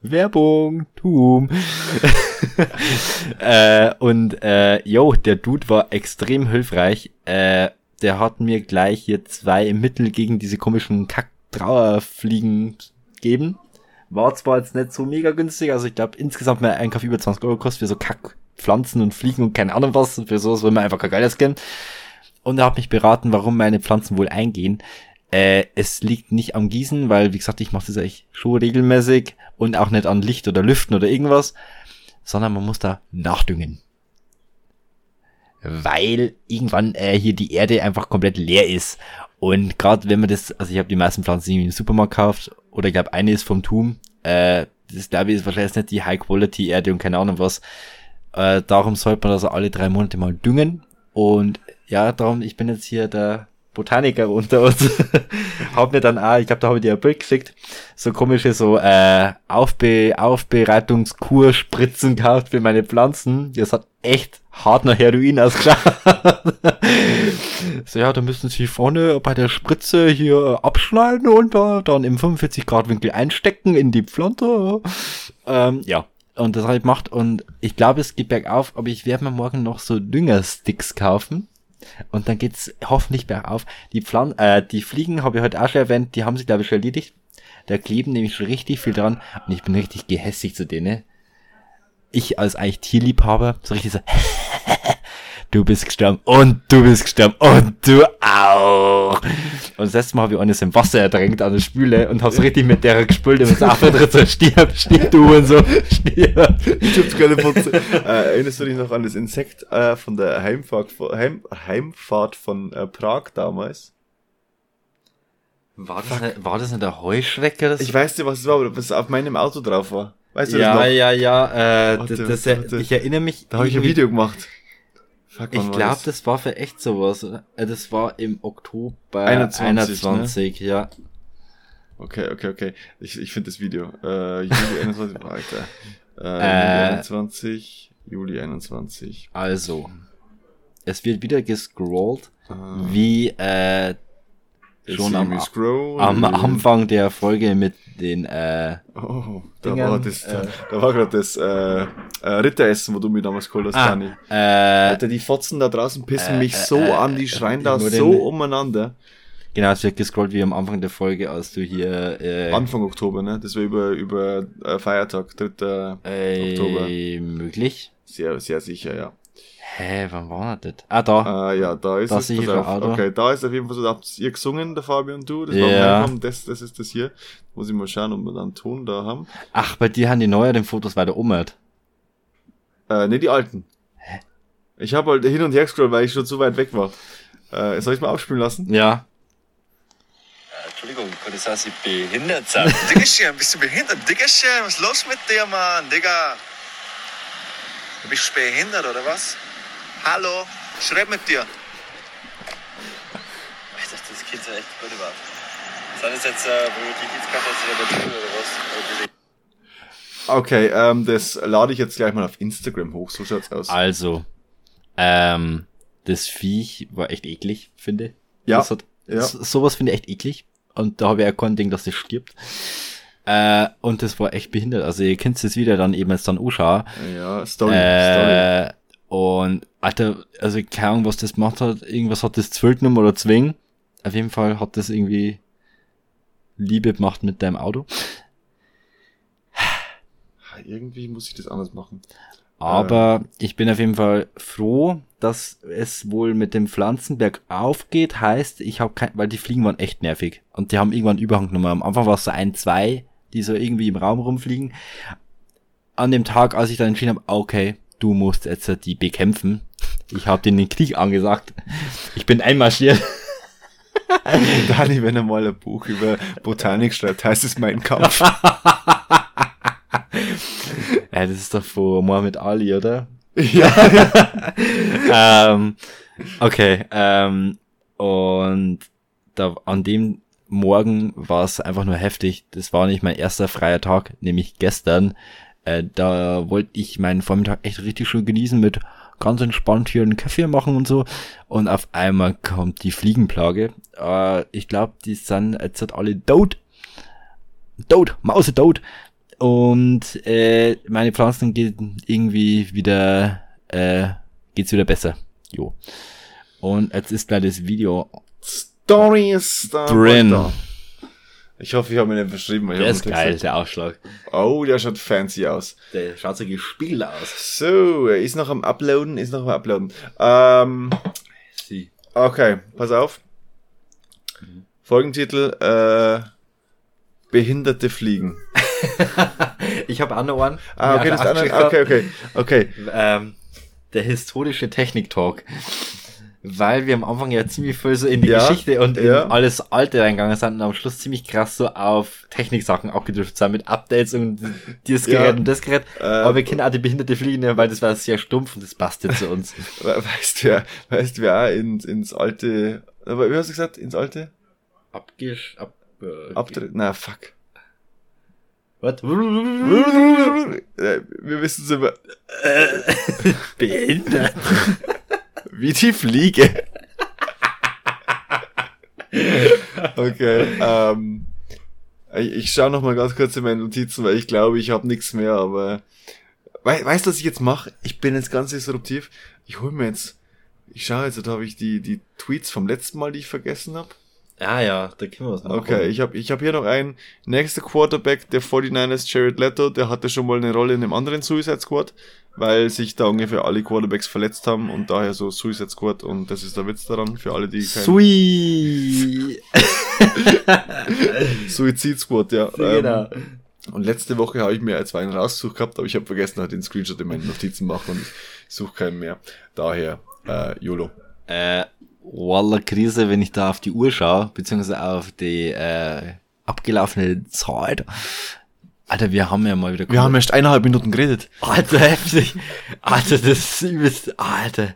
Werbung, Tum. äh, und äh, yo, der Dude war extrem hilfreich. Äh, der hat mir gleich hier zwei Mittel gegen diese komischen Kack-Trauerfliegen gegeben. War zwar jetzt nicht so mega günstig, also ich glaube insgesamt mein Einkauf über 20 Euro kostet für so Kack-Pflanzen und Fliegen und keine Ahnung was. Für sowas will man einfach kein Geiles kennen. Und er hat mich beraten, warum meine Pflanzen wohl eingehen. Äh, es liegt nicht am Gießen, weil, wie gesagt, ich mache das eigentlich schon regelmäßig und auch nicht an Licht oder Lüften oder irgendwas, sondern man muss da nachdüngen. Weil irgendwann äh, hier die Erde einfach komplett leer ist. Und gerade wenn man das, also ich habe die meisten Pflanzen irgendwie im Supermarkt gekauft, oder ich glaube eine ist vom Tum, äh, das glaube ich ist wahrscheinlich nicht die High-Quality-Erde und keine Ahnung was. Äh, darum sollte man also alle drei Monate mal düngen. Und ja, darum, ich bin jetzt hier der Botaniker unter uns. hab mir dann auch, ich glaube, da habe ich dir ein Bild geschickt, so komische so äh, Aufbe Aufbereitungskurspritzen gekauft für meine Pflanzen. Das hat echt hart nach Heroin ausgeschaut. so ja, da müssen sie vorne bei der Spritze hier abschneiden und da dann im 45 Grad Winkel einstecken in die Pflanze. Ähm, ja. Und das habe ich gemacht und ich glaube, es geht bergauf, aber ich werde mir morgen noch so Düngersticks kaufen. Und dann geht's hoffentlich bergauf. Die Pflan äh, die Fliegen habe ich heute auch schon erwähnt, die haben sich glaube ich schon erledigt. Da kleben nämlich schon richtig viel dran und ich bin richtig gehässig zu denen. Ich als eigentlich Tierliebhaber, so richtig so, du bist gestorben und du bist gestorben und du auch. Und das letzte Mal habe ich eines im Wasser ertränkt an der Spüle und habe so richtig mit der gespült und es einfach drin so, stirb, stirb du und so, stirb. Ich hab's keine Fotze. äh, erinnerst du dich noch an das Insekt äh, von der Heimfahrt, von- Heim, Heimfahrt von äh, Prag damals? War das, nicht, war das nicht der Heuschrecker? Das Ich weiß nicht, was es war, aber was auf meinem Auto drauf war. Weißt du ja, das noch? ja, ja, äh, Warte, das, das, warte. ich erinnere mich. Da habe ich ein Video gemacht. Fuck, Ich glaube, das? das war für echt sowas. oder? Äh, Das war im Oktober 21, 21, ja. Okay, okay, okay. Ich, ich finde das Video. Äh, Juli 21, Alter. Äh, Juli Äh. 21, Juli 21. Also, es wird wieder gescrollt, Ah. wie äh, schon am, am Anfang der Folge mit den äh, Oh, da Dingern, war das, da, äh, da war gerade das äh, äh, Ritteressen, wo du mir damals geholt hast, ah, Dani. äh, Alter, die Fotzen da draußen pissen äh, mich so äh, an, die äh, schreien da so umeinander. genau, es wird gescrollt wie am Anfang der Folge, als du hier äh, Anfang Oktober, ne? Das war über, über äh, Feiertag, 3. äh, Oktober. möglich. Sehr, sehr sicher, ja. Hä, wann war das? Ah, da. Äh, ja, da ist Da es. pass auf. Okay, da ist auf jeden Fall so, da habt ihr gesungen, der Fabi und du. Das war Ja. das, das ist das hier. Muss ich mal schauen, ob wir dann einen Ton da haben. Ach, bei dir haben die neueren Fotos weiter ummert. Äh, ne, die alten. Ich habe halt hin und her gescrollt, weil ich schon zu weit weg war. Äh, soll ich mal abspielen lassen? Ja. Entschuldigung, kann das sein, dass ich behindert sein? Diggerchen, bist du behindert? Diggerchen, was ist los mit dir, Mann? Digga. Du bist behindert, oder was? Hallo? Schreib mit dir. Ich dachte, das Kind sah echt gut aus. Sind das jetzt, äh, wo die Kids gehabt hast, oder der oder was? Okay, ähm, das lade ich jetzt gleich mal auf Instagram hoch, so schaut's aus. Also, ähm, das Viech war echt eklig, finde. Ja, Das hat, ja. s- Sowas finde ich echt eklig. Und da habe ich ja kein Ding, dass das stirbt. Äh, und das war echt behindert. Also ihr könnt es wieder dann eben jetzt dann anschauen. Ja, Story, Story. Äh, und, Alter, also keine Ahnung, was das gemacht hat. Irgendwas hat das zwölf genommen oder zwingen. Auf jeden Fall hat das irgendwie Liebe gemacht mit deinem Auto. Irgendwie muss ich das anders machen. Aber ich bin auf jeden Fall froh, dass es wohl mit dem Pflanzenberg aufgeht. Heißt, ich habe kein, weil die Fliegen waren echt nervig. Und die haben irgendwann Überhang genommen. Am Anfang war es so ein, zwei, die so irgendwie im Raum rumfliegen. An dem Tag, als ich dann entschieden habe, okay, du musst jetzt die bekämpfen. Ich habe denen den Krieg angesagt. Ich bin einmarschiert. Dani, wenn er mal ein Buch über Botanik schreibt, heißt es mein Kampf. Ja, das ist doch von Mohammed Ali, oder? ja. ähm, okay, ähm, und da an dem Morgen war es einfach nur heftig. Das war nicht mein erster freier Tag, nämlich gestern. Äh, da wollte ich meinen Vormittag echt richtig schön genießen mit ganz entspannt hier einen Kaffee machen und so. Und auf einmal kommt die Fliegenplage. Äh, ich glaube, die sind jetzt alle tot. Tot, Mause tot. Und äh, meine Pflanzen geht irgendwie wieder, äh, geht's wieder besser. Jo. Und jetzt ist gleich das Video. Story ist da. Drin. Da. Ich hoffe, ich habe mir nicht verschrieben. Der ist geil, der Ausschlag. Oh, der schaut fancy aus. Der schaut so gespiegelt aus. So, er ist noch am Uploaden, ist noch am Uploaden. Ähm, Sie. okay, pass auf. Folgentitel, äh, Behinderte Fliegen. Ich habe auch noch einen. Ah, okay, das andere, okay, okay, okay. ähm, der historische Technik-Talk. Weil wir am Anfang ja ziemlich viel so in die Ja, Geschichte und ja. in alles Alte reingegangen sind und am Schluss ziemlich krass so auf Techniksachen abgedriftet sind mit Updates und dieses Ja. Gerät und das Gerät. Äh, Aber wir kennen auch die behinderte Fliegende, weil das war sehr stumpf und das passt jetzt zu uns. We- Weißt du, wer, weißt du, wer auch ins, ins alte, aber wie hast du gesagt, ins alte? Abgesch... Ab... Äh, Abtritt? Na, fuck. Was? Äh, Wir wissen es immer, Behindert. Wie die Fliege. okay, ähm, ich, ich schaue noch mal ganz kurz in meine Notizen, weil ich glaube, ich habe nichts mehr, aber wei weißt du, was ich jetzt mache? Ich bin jetzt ganz disruptiv. Ich hol mir jetzt, ich schaue jetzt, da habe ich die, die Tweets vom letzten Mal, die ich vergessen habe. Ah ja, da können wir was machen. Okay, ich habe ich hab hier noch einen. Nächster Quarterback der 49ers, Jared Leto, der hatte schon mal eine Rolle in einem anderen Suicide Squad, weil sich da ungefähr alle Quarterbacks verletzt haben und daher so Suicide Squad und das ist der Witz daran für alle, die kein Sui. Suicide Squad, ja. Genau. Ähm, und letzte Woche habe ich mir als einen rausgesucht gehabt, aber ich habe vergessen, halt den Screenshot in meinen Notizen machen und ich suche keinen mehr. Daher, äh, YOLO. Äh, Walla Krise, wenn ich da auf die Uhr schaue, beziehungsweise auf die äh, abgelaufene Zeit, Alter, wir haben ja mal wieder... Wir haben erst eineinhalb Minuten geredet. Alter, heftig. Alter, das ist übelst... Alter.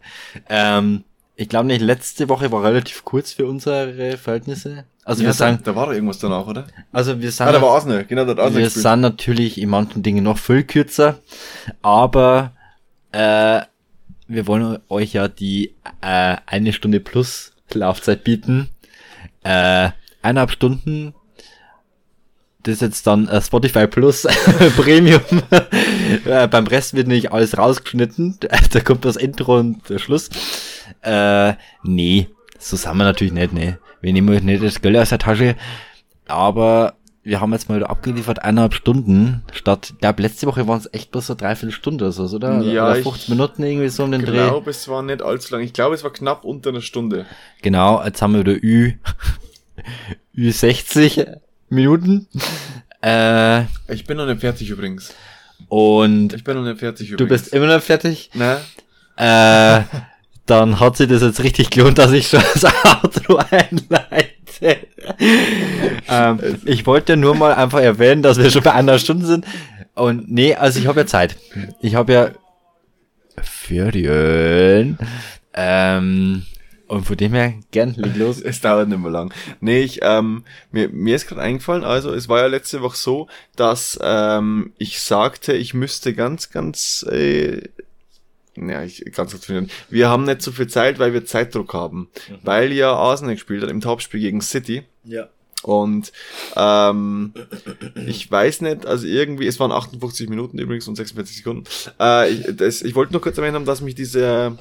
Ähm, ich glaube nicht, letzte Woche war relativ kurz für unsere Verhältnisse. Also wir Ja, sagen... da, da war doch irgendwas danach, oder? Also wir sind... Ah, da war Arsenal. Genau, da hat wir sind natürlich in manchen Dingen noch viel kürzer, aber äh, wir wollen euch ja die äh, eine Stunde plus Laufzeit bieten. Äh, eineinhalb Stunden. Das ist jetzt dann äh, Spotify Plus Premium. äh, beim Rest wird nicht alles rausgeschnitten. da kommt das Intro und der Schluss. Äh, nee, so sind wir natürlich nicht, ne. Wir nehmen euch nicht das Geld aus der Tasche. Aber wir haben jetzt mal wieder abgeliefert eineinhalb Stunden statt, ich glaube letzte Woche waren es echt bloß so dreiviertel Stunde oder so, oder? Ja, oder ich 15 Minuten irgendwie so um den Ich Dreh. glaube, es war nicht allzu lang. Ich glaube, es war knapp unter einer Stunde. Genau, jetzt haben wir wieder Ü, Ü60 Minuten. Äh, Ich bin noch nicht fertig übrigens. und Ich bin noch nicht fertig du übrigens. bist immer noch fertig. Ne? Äh, dann hat sich das jetzt richtig gelohnt, dass ich schon das Outro einleite. ähm, ich wollte nur mal einfach erwähnen, dass wir schon bei einer Stunde sind. Und nee, also ich habe ja Zeit. Ich habe ja Ferien. Ähm, und von dem her, gern, leg los. Es dauert nicht mehr lang. Nee, ich, ähm, mir, mir ist gerade eingefallen, also es war ja letzte Woche so, dass ähm, ich sagte, ich müsste ganz, ganz, äh, ja, ich ganz kurz finden. Wir haben nicht so viel Zeit, weil wir Zeitdruck haben. Weil ja Arsenal gespielt hat im Topspiel gegen City. Ja. Und ähm, ich weiß nicht, also irgendwie, es waren 58 Minuten übrigens und 46 Sekunden. Äh, ich, das, ich wollte nur kurz erwähnen, dass mich diese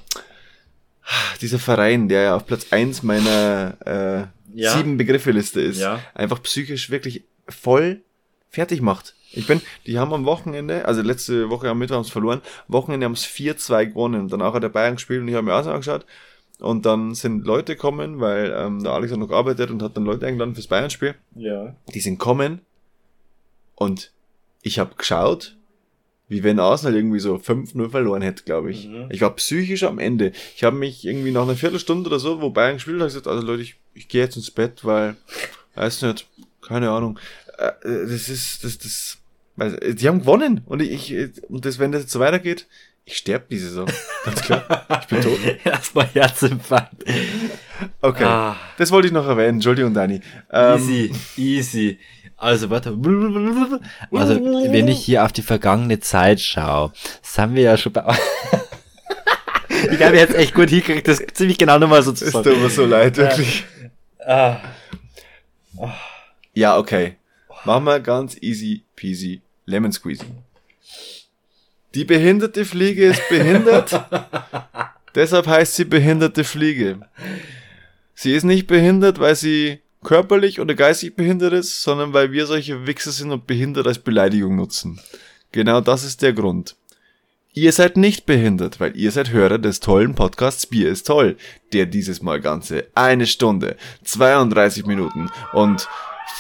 dieser Verein, der ja auf Platz eins meiner äh, Ja. sieben Begriffe-Liste ist, Ja. einfach psychisch wirklich voll fertig macht. Ich bin, die haben am Wochenende, also letzte Woche am Mittwoch haben sie verloren, Wochenende haben sie 4-2 gewonnen und danach hat der Bayern gespielt und ich habe mir auch angeschaut und dann sind Leute kommen, weil ähm, der Alex hat noch gearbeitet und hat dann Leute eingeladen fürs Bayern-Spiel. Ja. Die sind kommen und ich habe geschaut, wie wenn Arsenal irgendwie so 5-0 verloren hätte, glaube ich. Ich war psychisch am Ende. Ich habe mich irgendwie nach einer Viertelstunde oder so, wo Bayern gespielt hat, gesagt, also Leute, ich, ich gehe jetzt ins Bett, weil, weiß nicht, keine Ahnung. Äh, äh, das ist, das, das, weiß, äh, die haben gewonnen und ich, ich und das, wenn das jetzt so weitergeht, ich sterbe diese Saison. Ganz klar. Ich bin tot. Erstmal Herzinfarkt. Okay. Ah. Das wollte ich noch erwähnen. Entschuldigung, Dani. Ähm, Easy, easy. Also, warte. Also, wenn ich hier auf die vergangene Zeit schaue, das haben wir ja schon bei. ich habe jetzt echt gut hingekriegt, das ziemlich genau nochmal so zu Es sagen. tut mir so leid, wirklich. Ah. Ja, okay. Machen wir ganz easy peasy lemon squeezy. Die behinderte Fliege ist behindert. deshalb heißt sie behinderte Fliege. Sie ist nicht behindert, weil sie körperlich oder geistig behindert ist, sondern weil wir solche Wichser sind und behindert als Beleidigung nutzen. Genau das ist der Grund. Ihr seid nicht behindert, weil ihr seid Hörer des tollen Podcasts Bier ist toll, der dieses Mal ganze eine Stunde, 32 Minuten und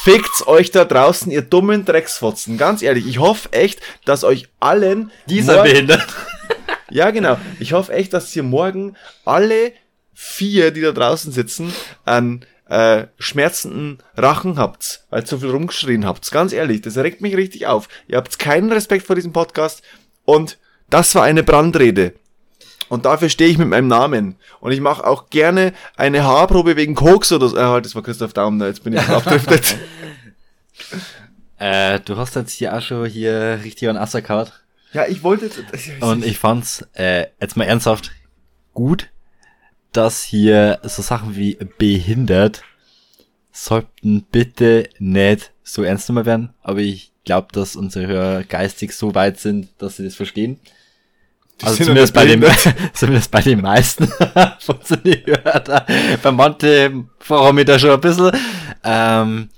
fickt's euch da draußen, ihr dummen Drecksfotzen. Ganz ehrlich, ich hoffe echt, dass euch allen Dieser behindert. ja, genau. Ich hoffe echt, dass ihr morgen alle vier, die da draußen sitzen, einen äh, schmerzenden Rachen habt, weil ihr so viel rumgeschrien habt. Ganz ehrlich, das regt mich richtig auf. Ihr habt keinen Respekt vor diesem Podcast und das war eine Brandrede. Und dafür stehe ich mit meinem Namen. Und ich mache auch gerne eine Haarprobe wegen Koks oder so. Halt, das war Christoph Daumner, jetzt bin ich abdriftet. Äh, du hast jetzt hier auch schon hier richtig an Asser gehauen. ja, ich wollte. Und ich fand's, äh, jetzt mal ernsthaft, gut, dass hier so Sachen wie behindert sollten bitte nicht so ernst genommen werden. Aber ich glaube, dass unsere Hörer geistig so weit sind, dass sie das verstehen. also sind zumindest bei, den, zumindest bei den meisten von unseren Hörern. Bei manchen voran mir da schon ein bisschen. Ähm,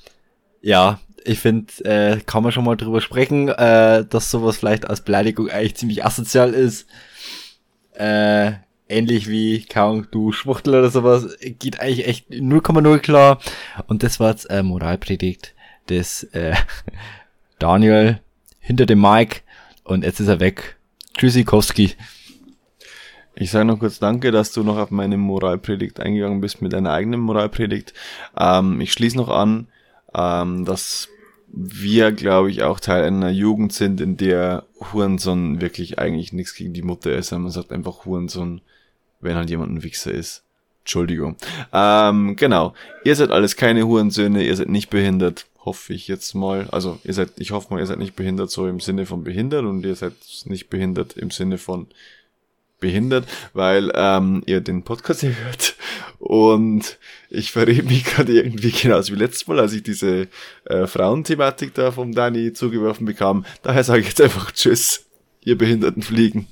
ja, ich finde, äh, kann man schon mal drüber sprechen, äh, dass sowas vielleicht als Beleidigung eigentlich ziemlich asozial ist. Äh, ähnlich wie, kaum du Schwuchtel oder sowas, geht eigentlich echt 0,0 klar. Und das war jetzt äh, Moralpredigt des äh, Daniel hinter dem Mike und jetzt ist er weg. Tschüssikowski. Ich sage noch kurz Danke, dass du noch auf meine Moralpredigt eingegangen bist mit deiner eigenen Moralpredigt. Ähm, ich schließe noch an, ähm, dass wir, glaube ich, auch Teil einer Jugend sind, in der Hurensohn wirklich eigentlich nichts gegen die Mutter ist, sondern man sagt einfach Hurensohn, wenn halt jemand ein Wichser ist. Entschuldigung. Ähm, genau. Ihr seid alles keine Hurensöhne, ihr seid nicht behindert, hoffe ich jetzt mal. Also ihr seid, ich hoffe mal, ihr seid nicht behindert so im Sinne von behindert und ihr seid nicht behindert im Sinne von behindert, weil ähm, ihr den Podcast hier hört. Und ich verrede mich gerade irgendwie genauso wie letztes Mal, als ich diese äh, Frauenthematik da vom Dani zugeworfen bekam. Daher sage ich jetzt einfach Tschüss, ihr behinderten Fliegen.